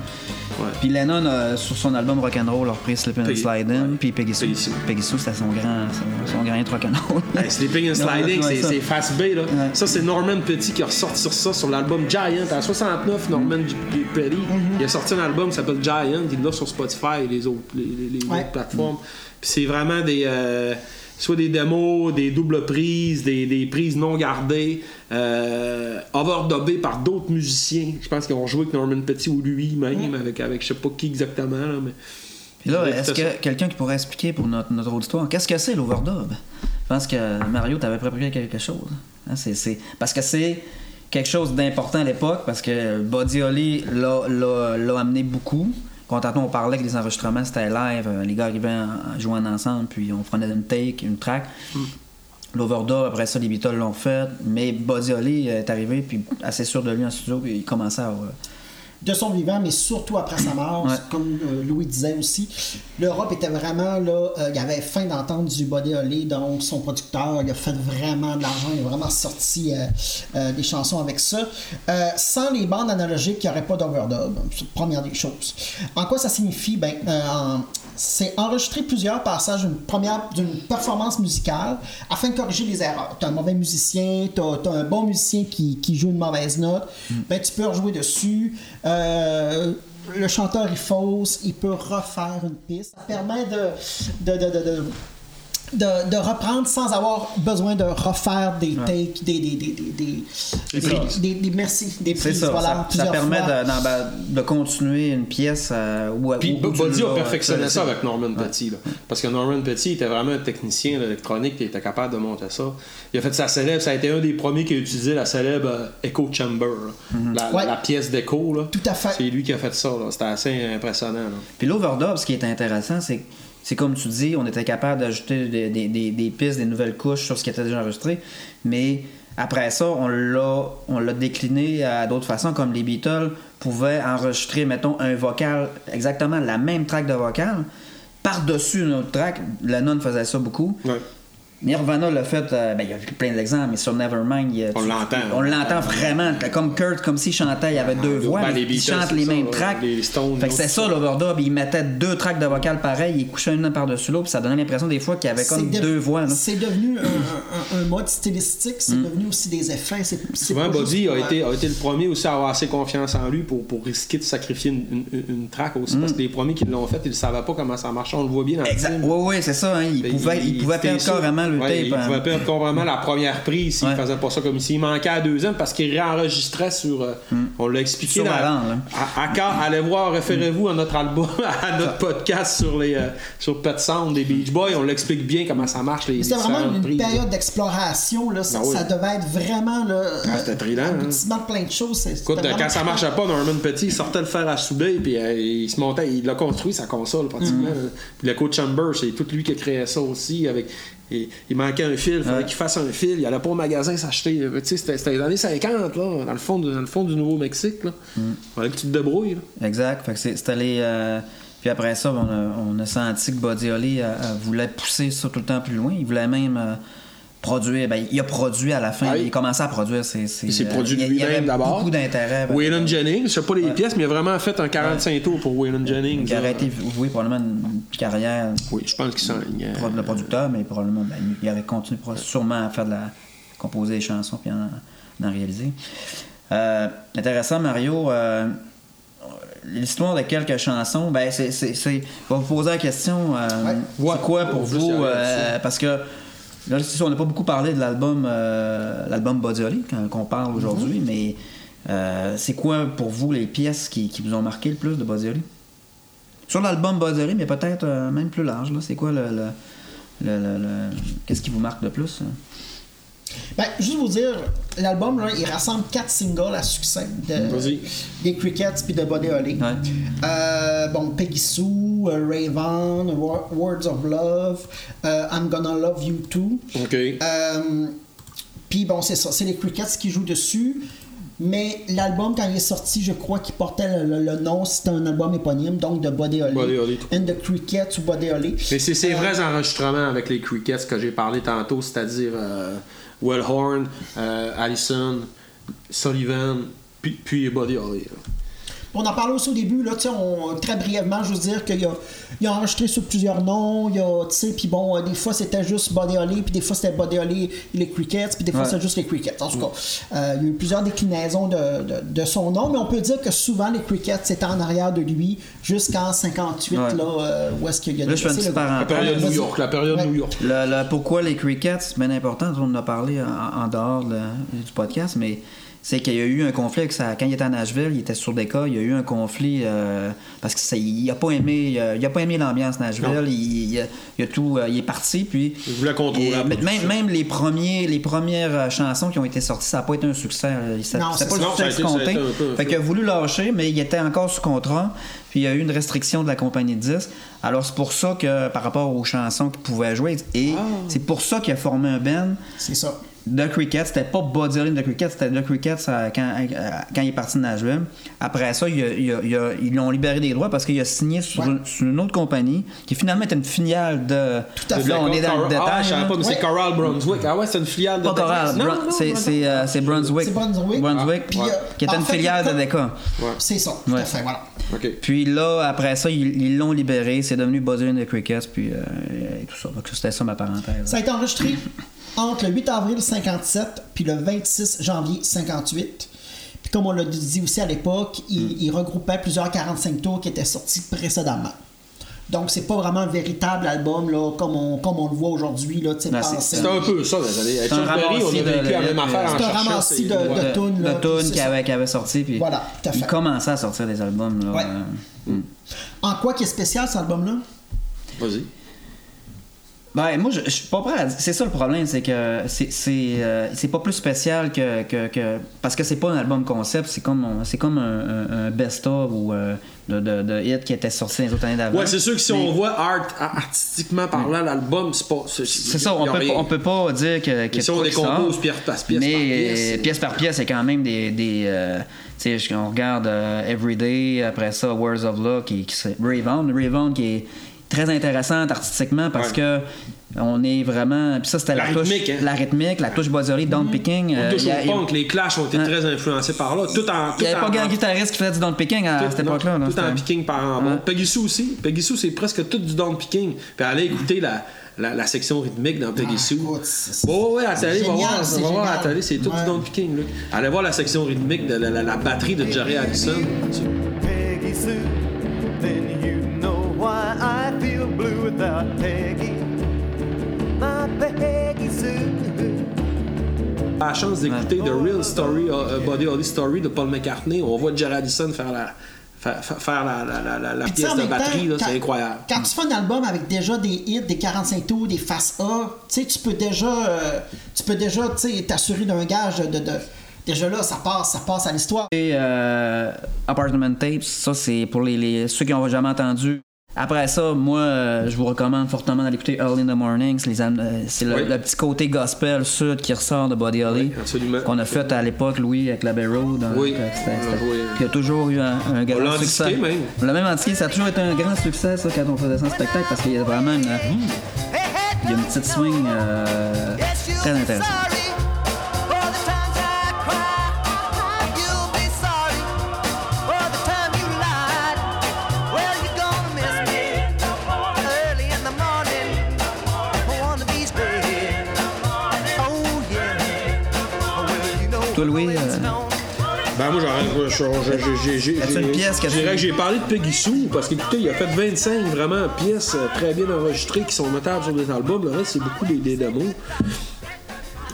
Puis Lennon, euh, sur son album Rock'n'Roll, a repris Slippin' and Slidin'. Puis Peggy Sue. Peggy Sue. C'était son grand, son, son grand hit rock'n'roll. Hey, Sleeping and Sliding, c'est Fast B. Là. Ça, c'est Norman Petty qui a ressorti sur ça sur l'album Giant. En 69, Norman G- G- Petty, il a sorti un album qui s'appelle Giant. Il l'a sur Spotify et les autres, les, les- les Ouais. autres plateformes. Puis c'est vraiment des. euh, soit des démos, des doubles prises, des, des prises non gardées, euh, overdubées par d'autres musiciens. Je pense qu'ils ont joué avec Norman Petty ou lui-même, avec, avec je sais pas qui exactement. Là, mais... Puis là, est-ce que quelqu'un qui pourrait expliquer pour notre, notre auditoire, qu'est-ce que c'est l'overdub? Je pense que Mario t'avait préparé quelque chose. Hein, c'est, c'est- Parce que c'est quelque chose d'important à l'époque, parce que Buddy Holly l'a amené beaucoup. Quand tantôt on parlait que les enregistrements c'était live, euh, les gars arrivaient en, en jouant ensemble, puis on prenait une take, une track. L'overdub, après ça, les Beatles l'ont fait, mais Buddy Holly est arrivé, puis assez sûr de lui en studio, puis il commençait à. De son vivant, mais surtout après sa mort, Ouais. comme euh, Louis disait aussi. L'Europe était vraiment là, euh, il avait faim d'entendre du Body Holly, donc son producteur, il a fait vraiment de l'argent, il a vraiment sorti euh, des chansons avec ça. Sans les bandes analogiques, il n'y aurait pas d'overdub, c'est la première des choses. En quoi ça signifie? Ben, en- c'est enregistrer plusieurs passages d'une première d'une performance musicale afin de corriger les erreurs. Tu as un mauvais musicien, tu as, un bon musicien qui, qui joue une mauvaise note, ben, tu peux rejouer dessus. Euh, le chanteur il fausse, il peut refaire une piste. Ça permet de, de, de, de, de- reprendre sans avoir besoin de refaire des takes, des, des, des, des, des, Des des- prises. des- des- merci, des C'est prises, ça, voilà, ça, ça plusieurs permet fois. de, continuer une pièce euh, où, Puis où- Buddy a perfectionné ça avec Norman Petty. là. Parce que Norman Petty était vraiment un technicien électronique qui était capable de monter ça. Il a fait sa célèbre, ça a été un des premiers qui a utilisé la célèbre euh, Echo Chamber, là. la, Ouais. la pièce d'écho. là. Tout à fait. C'est lui qui a fait ça. là. C'était assez impressionnant. là. Puis l'overdub, ce qui est intéressant, c'est que c'est comme tu dis, on était capable d'ajouter des, pistes, des nouvelles couches sur ce qui était déjà enregistré, mais après ça, on l'a, décliné à d'autres façons, comme les Beatles pouvaient enregistrer, mettons, un vocal, exactement la même track de vocal, par-dessus une autre track. Lennon faisait ça beaucoup. Nirvana l'a fait, euh, ben, il y a plein d'exemples, mais sur Nevermind, il On l'entend. On l'entend vraiment, comme Kurt, comme s'il chantait, il y avait deux ben, voix, les mais il Beatles, chante les ça, mêmes là, tracks. les Stones, fait que c'est ça ça. l'overdub, il mettait deux tracks de vocal pareil, il couchait une par-dessus l'autre, puis ça donnait l'impression des fois qu'il y avait comme de- deux voix. C'est devenu un, un- un- un mode stylistique, c'est devenu aussi des effets. Souvent, Buddy juste a été, a été le premier aussi à avoir assez confiance en lui pour, pour risquer de sacrifier une, une, une track aussi. Parce que les premiers qui l'ont fait, ils ne savaient pas comment ça marchait. On le voit bien dans le Exact. film. Oui, oui, c'est ça. hein, Il, Ben, pouvait, il, pouvait sûr. carrément le Ouais, tape. Il hein. pouvait perdre carrément la première prise s'il Ouais. faisait pas ça comme ici. Il manquait à la deuxième parce qu'il réenregistrait sur. euh, On l'a expliqué. Sur dans- la langue, là. à, allez voir, référez-vous à notre album, à notre podcast sur les euh, sur Pet Sound des Beach Boys. On l'explique bien comment ça marche les, C'était vraiment une prises. période d'exploration. Là. Ça, oui. ça devait être vraiment là, Ah, c'était trillant, hein. aboutissement de plein de choses. C'est- Écoute, quand ça marchait pas, Norman Petit, il sortait le fer à souder, puis euh, il se montait, il a construit sa console pratiquement. Mm. Puis le coach Chamber, c'est tout lui qui a créé ça aussi. Avec, il, il manquait un fil, il fallait Ouais. qu'il fasse un fil. Il allait pas au magasin s'acheter. Tu sais, c'était c'était les années 50, là, dans le fond, de- dans le fond du Nouveau-Mexique. Là. Mm. fallait que tu te débrouilles. là. Exact. Fait que c'est- c'était les. euh, Puis après ça, on a, on a senti que euh, voulait pousser ça tout le temps plus loin. Il voulait même euh, produire. Ben, il a produit à la fin. Oui. Il a commencé à produire. C'est, c'est, Il s'est euh, produit lui-même avait d'abord. beaucoup d'intérêt. Waylon Jennings, je sais pas les pièces, mais il a vraiment fait un 45 tours pour Waylon Jennings. Il aurait été voué probablement une carrière Oui, je pense qu'il s'en. euh, de producteur, mais probablement ben, il aurait continué sûrement à faire de la composer des chansons puis en, en réaliser. Euh, intéressant, Mario. euh, l'histoire de quelques chansons, ben c'est, c'est, c'est- on va vous poser la question, euh, c'est Ouais. quoi pour vous, euh, parce que là, c'est sûr, on n'a pas beaucoup parlé de l'album, euh, l'album quand- qu'on parle aujourd'hui, Mm-hmm. mais euh, c'est quoi pour vous les pièces qui, qui vous ont marqué le plus de Body Holly? Sur l'album Body Holly, mais peut-être euh, même plus large, là, c'est quoi le, le- le- le- le- qu'est-ce qui vous marque le plus? hein? Ben, juste vous dire, l'album, là, il rassemble quatre singles à succès de, Vas-y. des Crickets puis de Body Holly. Ouais. Euh, bon, Peggy Sue, euh, Raven, Wo- Words of Love, euh, I'm Gonna Love You Too. OK. Euh, Puis bon, c'est ça, c'est les Crickets qui jouent dessus. Mais l'album, quand il est sorti, je crois qu'il portait le, le- le nom, c'était un album éponyme, donc de Body Holly. Body Holly, And the Crickets ou Body Holly. Mais c'est ces Euh, vrais enregistrements avec les Crickets que j'ai parlé tantôt, c'est-à-dire euh, Will Horn, euh, Allison, Sullivan, puis, puis Buddy Holly. On en parlait aussi au début, là, tu sais, on- très brièvement, je veux dire qu'il a, il a enregistré sur plusieurs noms, il a, tu sais, puis bon, euh, des fois c'était juste Body Holly, puis des fois c'était Body Holly et les Crickets, puis des fois Ouais. c'était juste les Crickets. En tout cas, euh, il y a eu plusieurs déclinaisons de, de- de son nom, mais on peut dire que souvent les Crickets étaient en arrière de lui jusqu'en 58, Ouais. là, euh, où est-ce qu'il y a Là, je fais le- La période. New York, la période Ouais. New York. Le, le- pourquoi les crickets, c'est bien important, on en a parlé en, en dehors de- du podcast, mais c'est qu'il y a eu un conflit avec ça. Quand il était à Nashville, il était sur des cas, il y a eu un conflit euh, parce que ça, il a pas aimé, il a pas aimé l'ambiance Nashville, il, il a, il a tout, euh, il est parti puis. Il voulait contrôler même, même les premiers, les premières euh, chansons qui ont été sorties, ça n'a pas été un succès. Ça, Non, c'est c'est pas le ça. Ça succès ça escompté. Fait qu'il a voulu lâcher, mais il était encore sous contrat. Puis il y a eu une restriction de la compagnie de disques. Alors c'est pour ça que par rapport aux chansons qu'il pouvait jouer, et Ah. c'est pour ça qu'il a formé un band. C'est ça. The Cricket, c'était pas Body Holly The Cricket, c'était The Cricket ça, quand, euh, quand il est parti de Nashville. Après ça, il a- il a- il a- ils lui ont libéré des droits parce qu'il a signé sur, Ouais. une, sur une autre compagnie qui finalement était une filiale de. Tout à fait. Là, on est dans le Ah, détail. je savais là. pas, mais c'est Ouais. Coral Brunswick. Ah ouais, c'est une filiale de Pas Coral, c'est non. euh, c'est Brunswick. C'est Brunswick. Brunswick, Puis, ouais, euh, qui était une fait, filiale de. Ouais. C'est ça, tout Ouais. à fait, voilà. OK. Puis là, après ça, ils l'ont libéré. C'est devenu Buzz Holly the Crickets, puis euh, et tout ça. Donc, c'était ça ma parenthèse. Ça a été enregistré entre le 8 avril 57 puis le 26 janvier 58. Puis comme on l'a dit aussi à l'époque, il, il regroupait plusieurs 45 tours qui étaient sortis précédemment. Donc c'est pas vraiment un véritable album là, comme, on, comme on le voit aujourd'hui. C'est- C'est un peu ça, années. Avec un Berry, on a ramassis de- vécu la même affaire C'est un ramassis de- de- de, tunes, de c'est qui avait, sorti. Puis Voilà, tout à il fait. commençait à sortir des albums. Là, Ouais. euh, En quoi qui est spécial cet album-là? Vas-y. Ben, moi, je, je suis pas prêt à dire- C'est ça le problème, c'est que c'est c'est euh, pas plus spécial que. que, que- parce que c'est pas un album concept, c'est comme, un- c'est comme un, un- un best-of ou euh, de, de, qui était sorti les autres années d'avant. Ouais, c'est sûr que si Mais- on voit art, artistiquement parlant, l'album, c'est pas. C'est ça, on peut, pas- on peut pas dire que. que si on décompose pièce par pièce mais par pièce, pièce par pièce, c'est quand même des. des euh, tu sais, on regarde euh, Everyday, après ça, Words of Love, qui, qui c'est Rayvon. Rayvon qui est très intéressante artistiquement parce Ouais. que. On est vraiment. Puis ça, c'était La la, touche. rythmique, hein. La rythmique, la touche Bozzoli, down picking. On euh, touche il y a- au punk, les clashs ont été très influencés par là. Tout en. Il tout n'y avait pas grand guitariste qui faisait du down picking à, tout- cette époque-là. là, Tout en picking par en bas. Ouais. Peggy Sue aussi. Peggy Sue, c'est presque tout du down picking. Puis allez écouter la, la, la section rythmique dans Peggy Sue. c'est- Ouais, à télé, va voir, va c'est voir à la génial. télé, c'est tout Ouais. du down picking. Là. Allez voir la section rythmique de la, la- la batterie de Jerry Allison. Peggy Sue, without Peggy. My Peggy Sue. la chance d'écouter The Real Story, uh, Body Holly Story de Paul McCartney. On voit Jerry Allison faire la, faire, faire la, la, la, pièce de batterie, c'est incroyable. Quand tu fais un album avec déjà des hits, des 45 tours, des faces A, tu sais, tu peux déjà, euh, tu peux déjà, tu sais, t'assurer d'un gage de, de- déjà là, ça passe, ça passe à l'histoire. Et, euh, Apartment Tapes, ça c'est pour les, les- ceux qui n'ont jamais entendu. Après ça, moi, euh, je vous recommande fortement d'aller écouter Early in the Morning. C'est, euh, c'est le, Oui. le petit côté gospel sud qui ressort de Body Holly. Oui, absolument. Qu'on a fait à l'époque, Louis, avec la Bay Road. hein, Oui. Qui a toujours eu un, un grand succès. même. On l'a même indiqué, ça a toujours été un grand succès, ça, quand on faisait ça en spectacle, parce qu'il y a vraiment une, il y a une petite swing euh, très intéressante. Toi, Louis, euh, Ben, moi, j'ai- que Je dirais tu- que j'ai parlé de Peggy Sue parce qu'écoutez, il a fait 25 vraiment pièces euh, très bien enregistrées qui sont notables sur des albums. Le reste, c'est beaucoup des, des démos.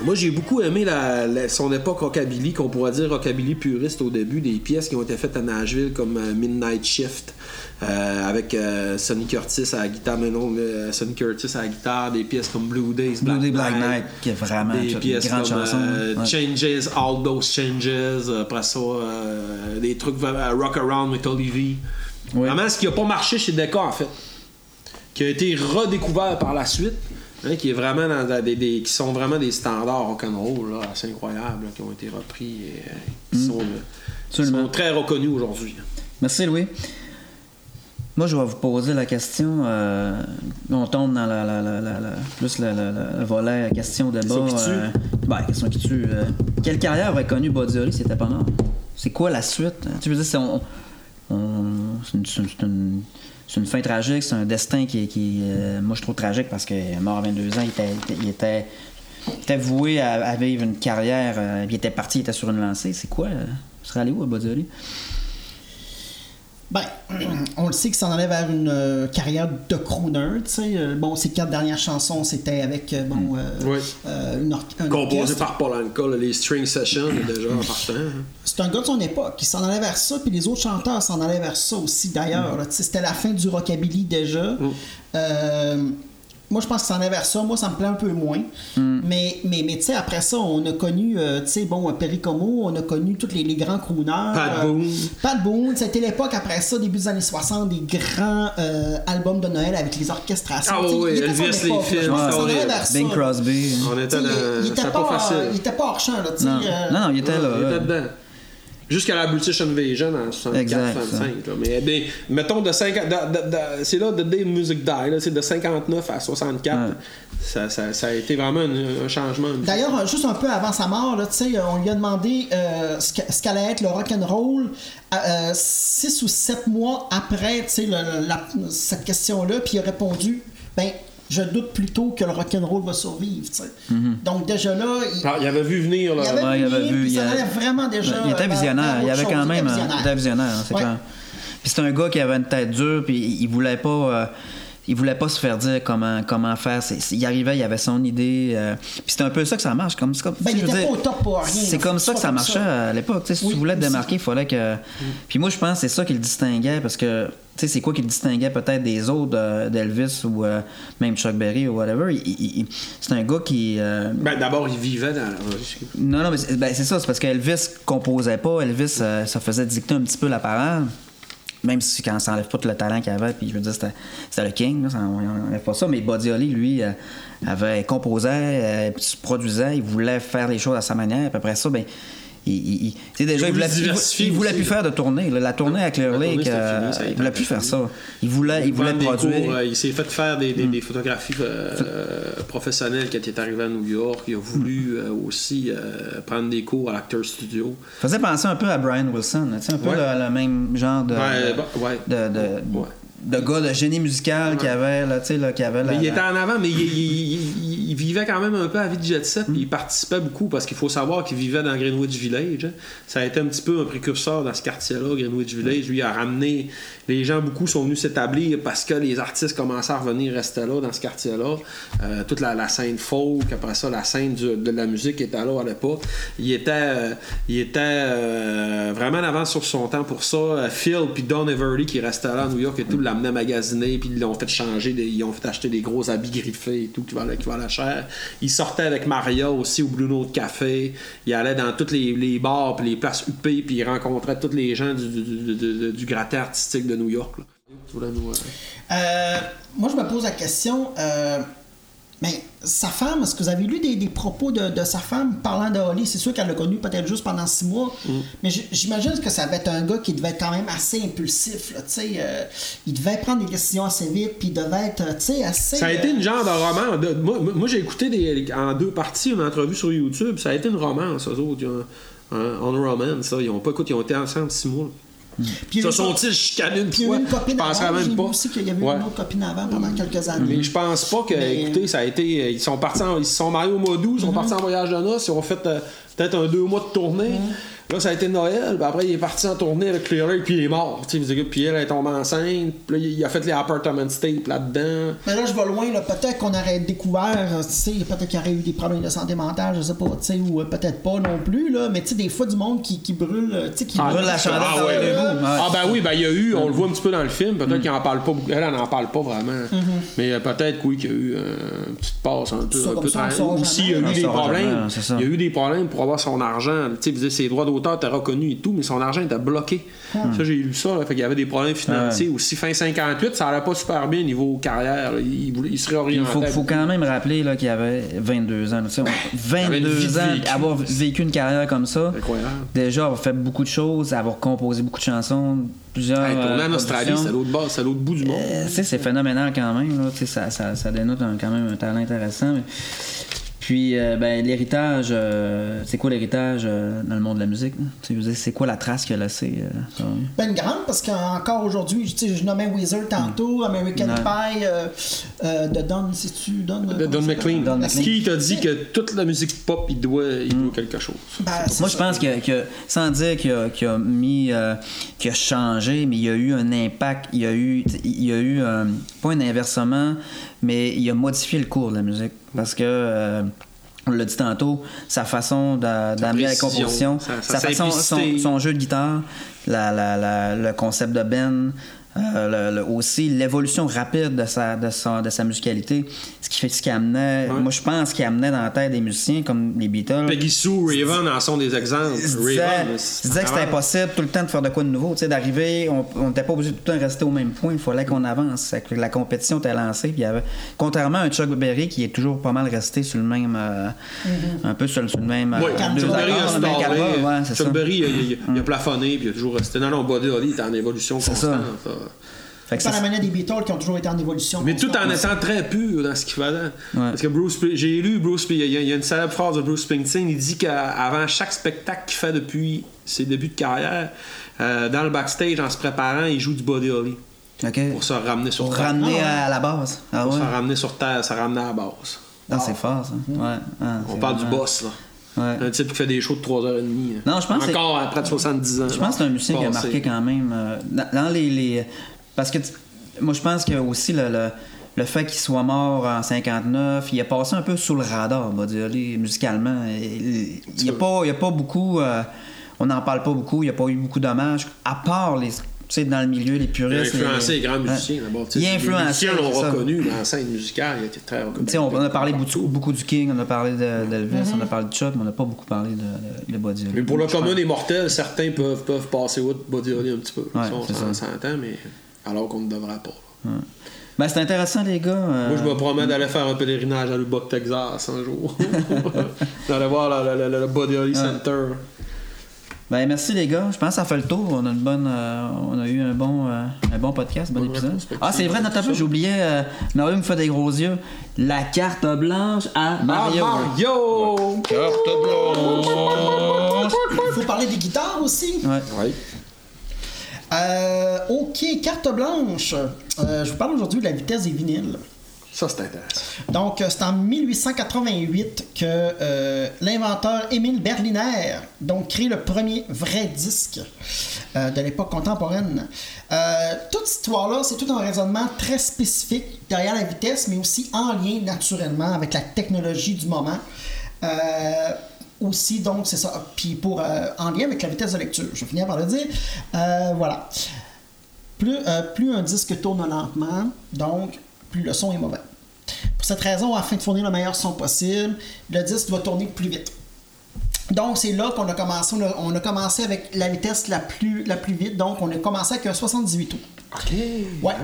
Moi, j'ai beaucoup aimé la, la- son époque rockabilly, qu'on pourrait dire rockabilly puriste au début, des pièces qui ont été faites à Nashville comme euh, Midnight Shift, euh, avec euh, Sonny Curtis à la guitare, mais non, euh, Sonny Curtis à la guitare, des pièces comme Blue Days, Blue Day Black Night, qui est vraiment des une pièces grande comme chanson. ouais. Changes, All Those Changes, après ça, des trucs Rock Around with Olivie. Oui. Vraiment, ce qui n'a pas marché chez Decca, en fait, qui a été redécouvert par la suite, hein, qui est vraiment dans, des, des- qui sont vraiment des standards rock'n'roll, là, assez incroyables, là, qui ont été repris et euh, qui sont, euh, qui Mm. Absolument. sont très reconnus aujourd'hui. Merci Louis. Moi, je vais vous poser la question. euh, on tombe dans la, la, la, la- plus le, le- le volet question de Question qui tue. ben, question qui tue. euh, quelle carrière aurait connu Holly si c'était pas mort? C'est quoi la suite? Tu veux dire, on- c'est une, une- une- fin tragique, c'est un destin qui, qui euh, moi, je trouve tragique parce est mort à 22 ans. Il était, il était, était voué à, à vivre une carrière. euh, il était parti, il était sur une lancée. C'est quoi? euh, il serait allé où, Holly? Ben, on le sait qu'il s'en allait vers une euh, carrière de crooner, tu sais. Euh, bon, ses quatre dernières chansons, c'était avec, euh, bon, euh, Oui. une un Composé par Polanka, là, les String Sessions, déjà, en partant. hein. C'est un gars de son époque qui s'en allait vers ça, puis les autres chanteurs s'en allaient vers ça aussi, d'ailleurs. sais, C'était la fin du rockabilly déjà. Euh, moi, je pense s'en allait vers ça. Moi, ça me plaît un peu moins. Mais, mais, mais tu sais, après ça, on a connu, euh, tu sais, bon, Perry Como, on a connu tous les, les grands crooners. Pat Euh, Boone. Pat Boone, c'était l'époque après ça, début des années 60, des grands euh, albums de Noël avec les orchestrations. Ah oui, il Elvis, les. Je films, pense ah Bing là. Crosby. On était dans. il, il était C'était pas, pas facile. euh, il était pas hors champ, là, tu sais. Non. euh, non, non, il était là. Il était dedans. Jusqu'à la British Invasion en 64-65. Exact, Mais ben, mettons, de 50, de- de- de- c'est là The Day Music Die, c'est de 59 à 64. Ouais. Ça, ça- ça a été vraiment un, un changement. D'ailleurs, euh, juste un peu avant sa mort, là, sais, on lui a demandé euh, ce qu'allait être le rock'n'roll euh, six ou sept mois après le- la- cette question-là, puis il a répondu ben, je doute plutôt que le rock'n'roll va survivre. sais. Donc, déjà là, il, Ah, il avait vu venir. Là. il avait, Ouais, il avait vu, il ça a- allait vraiment déjà. Il était visionnaire. Il avait quand même. Il était visionnaire. c'est Ouais. clair. Puis c'est un gars qui avait une tête dure, puis il il voulait pas. euh, il voulait pas se faire dire comment, comment faire. Il arrivait, il avait son idée. euh, puis c'est un peu ça que ça marche. Comme, c'est comme, Ben, il était dire, pas au top pour rien, C'est comme ça que ça marchait ça. à l'époque. Si Oui, tu voulais te démarquer, il fallait que. Puis moi, je pense que c'est ça qui le distinguait parce que. Tu sais, c'est quoi qui le distinguait peut-être des autres euh, d'Elvis ou euh, même Chuck Berry ou whatever. C'est un gars qui. euh, Ben, D'abord, il vivait dans. non, non, mais c'est ben, c'est ça, c'est parce qu'Elvis composait pas. Elvis, euh, ça faisait dicter un petit peu la parole. Même si quand ça enlève pas tout le talent qu'il avait, puis je veux dire, c'était le king, là, ça, on enlève pas ça. Mais Buddy Holly, lui, euh, avait composait, euh, produisait, il voulait faire les choses à sa manière. Puis après ça, ben, il, il- il- déjà, voulait, il, plus là. faire de tournée. là. La tournée avec Clear tournée, Lake, euh, fini, ça il voulait plus faire ça. Il voulait, il voulait produire. cours, euh, il s'est fait faire des, des, Mm. des photographies euh, professionnelles quand il est arrivé à New York. Il a voulu euh, aussi prendre des cours à l'Actor Studio. faisait penser un peu à Brian Wilson, sais, un peu Ouais. le, le même genre de, Ouais, bah, ouais. de. De gars de génie musical qui avait, là, tu sais, là, qui avait Mais il était en avant, mais il, il- il- il vivait quand même un peu à la vie de jet set, puis il participait beaucoup parce qu'il faut savoir qu'il vivait dans Greenwich Village. hein. Ça a été un petit peu un précurseur dans ce quartier-là, Greenwich Village. Lui il a ramené les gens, beaucoup sont venus s'établir parce que les artistes commençaient à revenir rester là dans ce quartier-là. Euh, toute la, la scène folk, après ça, la scène du- de la musique était là à l'époque. Il était, euh, il était euh, vraiment en avance sur son temps pour ça. Phil puis Don Everly qui restaient là à New York et tout l'amenaient magasiner puis ils l'ont fait changer, des- ils ont fait acheter des gros habits griffés et tout qui valaient, qui valaient cher. Il sortait avec Maria aussi au Blue Note Café. Il allait dans tous les, les bars puis les places huppées puis il rencontrait tous les gens du, du, du- du- gratin artistique de New York. là. Nous, euh, Euh, moi, je me pose la question. euh, mais sa femme, est-ce que vous avez lu des, des propos de, de sa femme parlant de Holly? C'est sûr qu'elle l'a connu peut-être juste pendant six mois, Mm. mais j'imagine que ça devait être un gars qui devait être quand même assez impulsif. Là, tu sais, euh, il devait prendre des décisions assez vite, puis il devait être sais, assez. Ça a été euh, une genre de roman. de- moi, moi, j'ai écouté des- en deux parties une entrevue sur YouTube. Ça a été une romance, eux autres. On romance, ça. Ils ont pas, écoute, ils ont été ensemble six mois. Puis y a Se sont-ils chicanés une Puis il y a fois? eu une Je copine penserais même pas. aussi qu'il y avait eu Ouais. une autre copine avant pendant quelques années. Mais je pense pas que, Mais- écoutez, ça a été. Ils sont partis, en- ils se sont mariés au mois d'août, ils sont partis en voyage de noces, ils ont fait euh, peut-être un deux mois de tournée. Là, ça a été Noël. Puis après, il est parti en tournée avec Clear Lake, puis il est mort. Puis elle est tombée enceinte. Puis là, il a fait les Apartment Tape là-dedans. Mais là, je vais loin, là. Peut-être qu'on aurait découvert, euh, tu sais, peut-être qu'il y aurait eu des problèmes de santé mentale, je sais pas, tu sais, ou euh, peut-être pas non plus, là. Mais tu sais, des fois, du monde qui, qui brûle, euh, tu sais, qui brûle la chandelle Ah, ouais. Ah, ben oui, ben il y a eu, on le voit un petit peu dans le film. Peut-être qu'il en parle pas beaucoup. Elle, elle en parle pas vraiment. Mais euh, peut-être, oui, qu'il y a eu euh, une petite passe un peu. Ça, un comme peu ça, on tra- saura Aussi, il y a eu des problèmes. Il y a eu des problèmes pour avoir son argent. Tu sais, ses droits d'auteur étaient reconnus et tout, mais son argent était bloqué. Ça, j'ai lu ça. Là, fait qu'il y avait des problèmes financiers. Aussi, fin 58, ça allait pas super bien niveau carrière. là. Il, voulait, il se Puis Il faut, faut quand même rappeler là, qu'il avait 22 ans. là, tu sais, on- avait une vie 22 de ans, vécu. avoir vécu une carrière comme ça. Incroyable. Déjà, avoir fait beaucoup de choses, avoir composé beaucoup de chansons, plusieurs. Hey, tourner euh, en Australie, c'est à l'autre bord, c'est à l'autre bout du monde. Euh, c'est phénoménal quand même. Là, ça, ça, ça dénote un- quand même un talent intéressant. mais- Puis, euh, ben, l'héritage, euh, c'est quoi l'héritage euh, dans le monde de la musique? C'est quoi la trace qu'il a laissée? euh, ça? Ben, une grande, parce qu'encore aujourd'hui, tu sais, je nommais Weezer tantôt, American Ouais. Pie, euh, euh, de Don, c'est-tu Don? De Don McLean. Don? McLean. Qui t'a dit que toute la musique pop, il doit, il doit quelque chose. Ben, Moi, je pense que, que- sans dire qu'il a, a mis, euh, qu'il a changé, mais il y a eu un impact, il y a eu, il y a eu euh, pas un inversement, mais il a modifié le cours de la musique. Parce que, euh, on l'a dit tantôt, sa façon d'a- d'amener la composition, sa- sa façon, son, son jeu de guitare, la- la- la- le concept de Ben, euh, le- le- aussi l'évolution rapide de sa, de, sa, de sa musicalité, ce qui fait ce qui amenait, Ouais. moi je pense qu'il amenait dans la tête des musiciens comme les Beatles. Peggy Sue, Raven en sont des exemples. Il se disait, Raven, il se disait que c'était impossible tout le temps de faire de quoi de nouveau, tu sais, d'arriver, on n'était pas obligé de tout le temps rester au même point, il fallait qu'on avance. La compétition était lancée, puis il y avait, contrairement à un Chuck Berry qui est toujours pas mal resté sur le même, euh, un peu sur, sur le même, Oui, euh, deux Chuck Berry a ouais, Chuck ça. Berry, il, a- il a- il a plafonné, puis il a toujours resté. Non, non, Buddy Holly était en évolution constante. ça. Que Par la c'est- manière des Beatles qui ont toujours été en évolution. Mais tout en étant très pur dans ce qu'il faisait. Ouais. Parce que Bruce, j'ai lu Bruce, il y, a, il y a une célèbre phrase de Bruce Springsteen. Il dit qu'avant chaque spectacle qu'il fait depuis ses débuts de carrière, euh, dans le backstage, en se préparant, il joue du Buddy Holly OK. pour se ramener sur Pour terre. ramener à la base. Ah Pour ouais. se ramener sur terre, se ramener à la base. Ah, c'est fort, ça. Ouais. Ah, On c'est parle du boss, là. Ouais. Un type qui fait des shows de 3h30. Non, je pense Encore après de 70 ans. Je pense que c'est un musicien qui a marqué quand même. euh, dans, les, les- Parce que moi, je pense que aussi le, le, le fait qu'il soit mort en 59, il est passé un peu sous le radar, on va dire, musicalement. Il n'y a, pas- il y a pas beaucoup. euh, on n'en parle pas beaucoup, il n'y a pas eu beaucoup d'hommages, à part les. Tu sais, dans le milieu, les Il a puristes. influencé les les- grands musiciens d'abord. tu sais. Il a Les influencé. musiciens l'ont reconnu dans la scène musicale, il a été très reconnu. On, on a parlé beaucoup, beaucoup du King, on a parlé de- d'Elvis, on a parlé de Chuck, mais on n'a pas beaucoup parlé de, de, de Buddy Holly. Mais pour le commun des mortels, certains peuvent, peuvent passer outre Buddy Holly un petit peu. Ouais, Ça, on s'entend, mais alors qu'on ne devrait pas. Ben, c'est intéressant, les gars. euh, Moi, je me promets d'aller faire un pèlerinage à Lubbock, Texas, un jour. d'aller voir le, le- le- le Buddy Holly Center. Ben, merci les gars. Je pense que ça fait le tour. On a une bonne, euh, on a eu un bon, euh, un bon podcast, un bon épisode. Ah, c'est vrai, notamment, j'oubliais. Euh, Mario me fait des gros yeux. La carte blanche à Mario. Ah, Mario! Il faut parler des guitares aussi. Ouais. Ouais. Euh, ok, carte blanche. Euh, je vous parle aujourd'hui de la vitesse des vinyles. Ça, c'est intéressant. Donc, euh, c'est en 1888 que euh, l'inventeur Émile Berliner donc, crée le premier vrai disque euh, de l'époque contemporaine. Toute cette histoire-là, c'est tout un raisonnement très spécifique derrière la vitesse, mais aussi en lien naturellement avec la technologie du moment. Aussi, donc, c'est ça. Puis pour, en lien avec la vitesse de lecture, je finir par le dire. Voilà. Plus, plus un disque tourne lentement, donc plus le son est mauvais. Pour cette raison, afin de fournir le meilleur son possible, le disque doit tourner plus vite. Donc c'est là qu'on a commencé. On a, on a commencé avec la vitesse la plus, la plus vite. Donc on a commencé avec un 78 tours. OK. Ouais.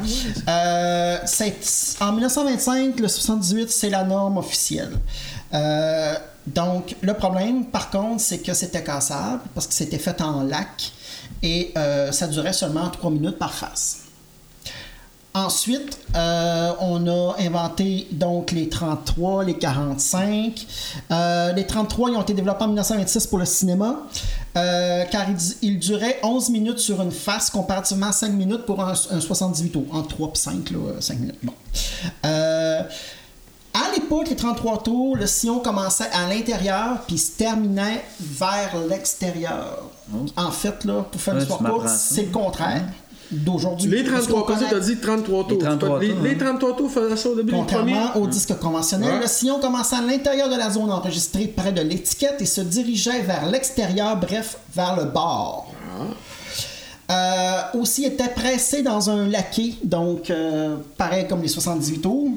Euh, c'est- en 1925, le 78, c'est la norme officielle. Euh, donc, le problème, par contre, c'est que c'était cassable parce que c'était fait en lac et euh, ça durait seulement 3 minutes par face. Ensuite, euh, on a inventé donc les 33, les 45. Euh, les 33, ils ont été développés en 1926 pour le cinéma, euh, car ils, ils duraient 11 minutes sur une face, comparativement à 5 minutes pour un, un 78 tours. Entre 3 et 5, là, 5 minutes. Bon. À l'époque, les 33 tours, le sillon commençait à l'intérieur puis se terminait vers l'extérieur. En fait, là, pour faire une histoire courte, c'est le contraire d'aujourd'hui. Les Parce 33 qu'on tours, connaît- t'as dit 33 tours. Les 33 les, tours, les hein. 33 tours faisaient ça au début. Contrairement au disque conventionnel, Ouais. le sillon commençait à l'intérieur de la zone enregistrée près de l'étiquette et se dirigeait vers l'extérieur, bref, vers le bord. Euh, aussi était pressé dans un laquais, donc euh, pareil comme les 78 tours.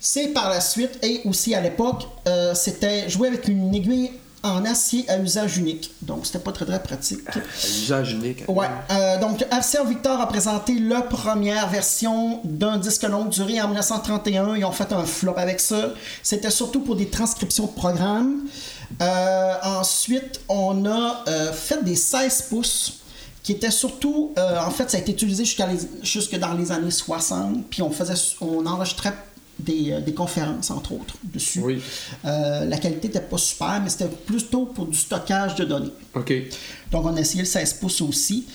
C'est par la suite, et aussi à l'époque, euh, c'était joué avec une aiguille en acier à usage unique. Donc c'était pas très très pratique. Usage unique. Ouais, euh, donc RCA Victor a présenté la première version d'un disque longue durée en 1931. Ils ont fait un flop avec ça. C'était surtout pour des transcriptions de programmes. Euh, ensuite, on a euh, fait des 16 pouces qui étaient surtout, en fait, ça a été utilisé jusqu'à les- jusque dans les années 60. Puis on faisait, on enregistrait des, euh, des conférences, entre autres, dessus. Oui. Euh, la qualité n'était pas super, mais c'était plutôt pour du stockage de données. OK. Donc, on a essayé le 16 pouces aussi.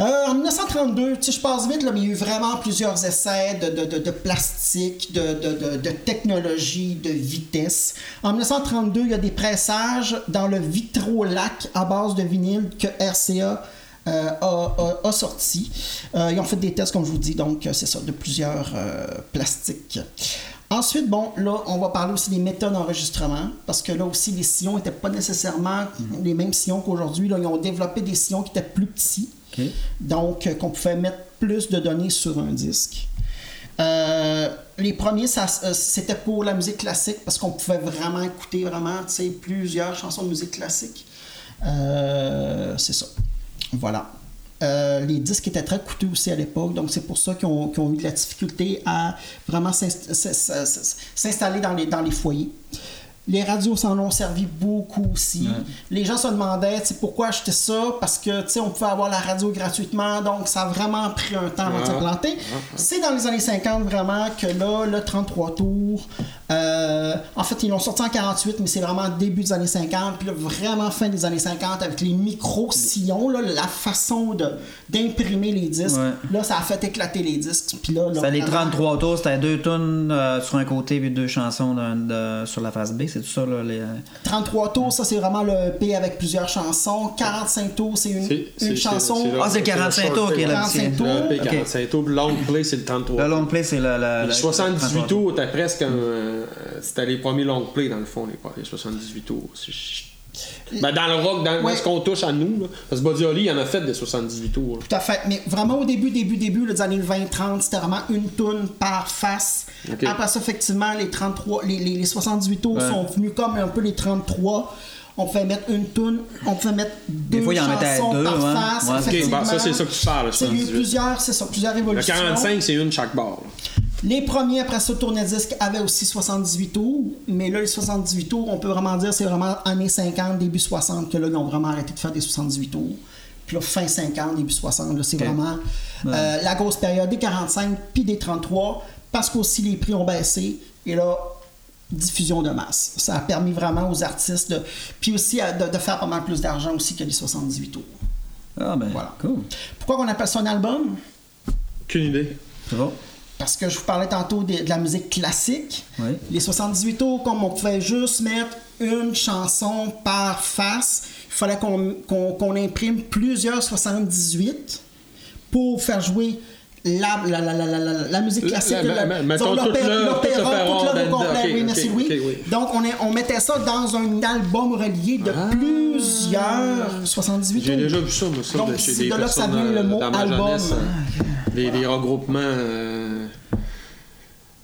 Euh, en 1932, tu sais, je passe vite, là, mais il y a eu vraiment plusieurs essais de, de, de, de plastique, de technologie, de vitesse. En 1932, il y a des pressages dans le vitrolac à base de vinyle que RCA euh, a, a- a sorti. Euh, ils ont fait des tests, comme je vous dis, donc euh, c'est ça, de plusieurs euh, plastiques. Ensuite, bon, là, on va parler aussi des méthodes d'enregistrement, parce que là aussi, les sillons n'étaient pas nécessairement les mêmes sillons qu'aujourd'hui. Là, ils ont développé des sillons qui étaient plus petits, donc qu'on pouvait mettre plus de données sur un disque. Euh, les premiers, ça, c'était pour la musique classique, parce qu'on pouvait vraiment écouter vraiment, tu sais, plusieurs chansons de musique classique. Euh, c'est ça. Voilà. Euh, les disques étaient très coûteux aussi à l'époque, donc c'est pour ça qu'ils ont, eu de la difficulté à vraiment s'installer dans les, dans les foyers. Les radios s'en ont servi beaucoup aussi. Les gens se demandaient pourquoi acheter ça, parce que tu sais, on pouvait avoir la radio gratuitement, donc ça a vraiment pris un temps avant de s'implanter. C'est dans les années 50 vraiment que là, le 33 tours, euh, en fait, ils l'ont sorti en 48, mais c'est vraiment début des années 50, puis là, vraiment fin des années 50, avec les micro-sillons, là, la façon de, d'imprimer les disques. Ouais. Là, ça a fait éclater les disques. Puis là, là, les vraiment- 33 tours, c'était deux tonnes euh, sur un côté puis deux chansons de- sur la face B, c'est tout ça là, les... 33 tours, ça c'est vraiment le EP avec plusieurs chansons. 45 tours, c'est une, C'est- c'est- une c'est- chanson. c'est Ah, c'est le 45 tours qui est là. 45 dessus tours. Le Ok. P45 tours, le long play, c'est le 33. Le long play, c'est le, le- Le le- 78 le- tours, t'as presque un. Euh, C'était les premiers long play dans le fond, les, les 78 tours. Ben, dans le rock, dans, Ouais. ce qu'on touche à nous, là. parce que Buddy Holly, il en a fait des 78 tours. là. Tout à fait. Mais vraiment au début, début, début, les années 20-30, c'était vraiment une toune par face. Après ça, effectivement, les 33, les, les, les 78 tours Ouais. sont venus comme un peu les 33. On pouvait mettre une toune, on pouvait mettre deux fois, chansons deux, par ouais. face. Bah, ça, c'est ça que tu parles, le C'est eu 78. plusieurs, c'est ça, plusieurs Le évolutions. 45, c'est une chaque barre. Les premiers après ça, tourne-disque avaient aussi 78 tours, mais là, les 78 tours, on peut vraiment dire c'est vraiment années 50, début 60 que là, ils ont vraiment arrêté de faire des 78 tours. Puis là, fin 50, début 60, là, c'est vraiment euh, la grosse période des 45 puis des 33, parce qu'aussi les prix ont baissé. Et là, diffusion de masse. Ça a permis vraiment aux artistes de. Puis aussi de, de faire pas mal plus d'argent aussi que les 78 tours. Ah, ben, Voilà. cool. Pourquoi on appelle ça un album? Aucune idée. C'est bon. Parce que je vous parlais tantôt de, de la musique classique. Oui. Les 78 tours, comme on pouvait juste mettre une chanson par face, il fallait qu'on imprime plusieurs 78 pour faire jouer la, la, la, la, la, la- la musique La- classique. l'opéra- tout l'œuvre complète. Ok, oui, merci Louis. oui. Donc, on, est- on mettait ça dans un album relié de Ah. plusieurs 78 tours. J'ai déjà vu ça, moi, ça, Donc, de chez c'est des de là que ça vient le euh, mot album. jeunesse. euh, Des, regroupements. euh,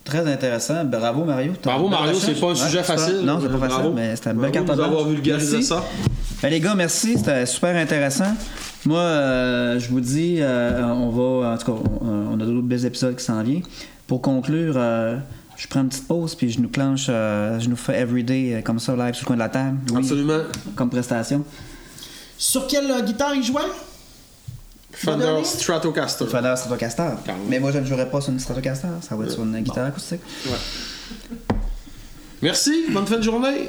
Très intéressant. Bravo, Mario. T'as Bravo, Mario, c'est pas un sujet facile. Non, c'est pas Bravo. facile, mais c'était belle Bravo carte de à nous avoir blanche. vulgarisé ça. Ben, les gars, merci. C'était super intéressant. Moi, euh, je vous dis, euh, on va. En tout cas, on, on a d'autres belles épisodes qui s'en viennent. Pour conclure, euh, je prends une petite pause, puis je nous clenche, euh, je nous fais everyday euh, comme ça, live sur le coin de la table. Absolument. Comme prestation. Sur quelle euh, guitare il jouait? Fender? Stratocaster. Fender Stratocaster. Mais moi, je ne jouerai pas sur une Stratocaster. Ça va être sur une guitare acoustique. Ouais. Merci, bonne fin de journée.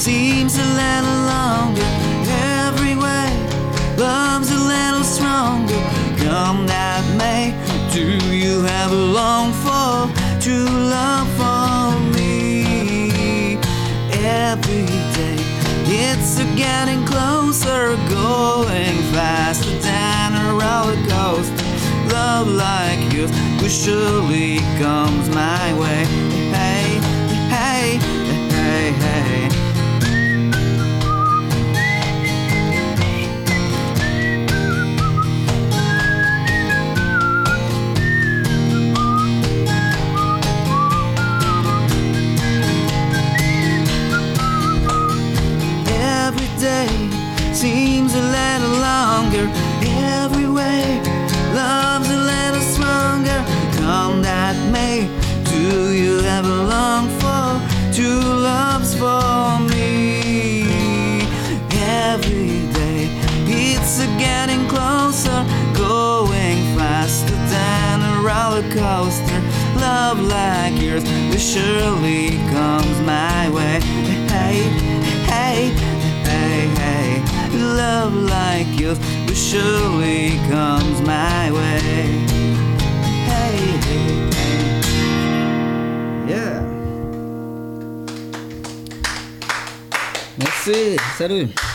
Seems a little longer. Every way love's a little stronger. Come that May, do you have a long for true love for me? Every day it's getting closer, going faster than a roller coaster. Love like yours surely comes my way. Longer. Every way love's a little stronger. Come that May, do you ever long for true love's for me? Every day it's getting closer, going faster than a roller coaster. Love like yours will surely comes my way. Hey, hey, hey, hey. Love like yours surely comes my way. Hey, hey, hey. Yeah. Merci. Salut.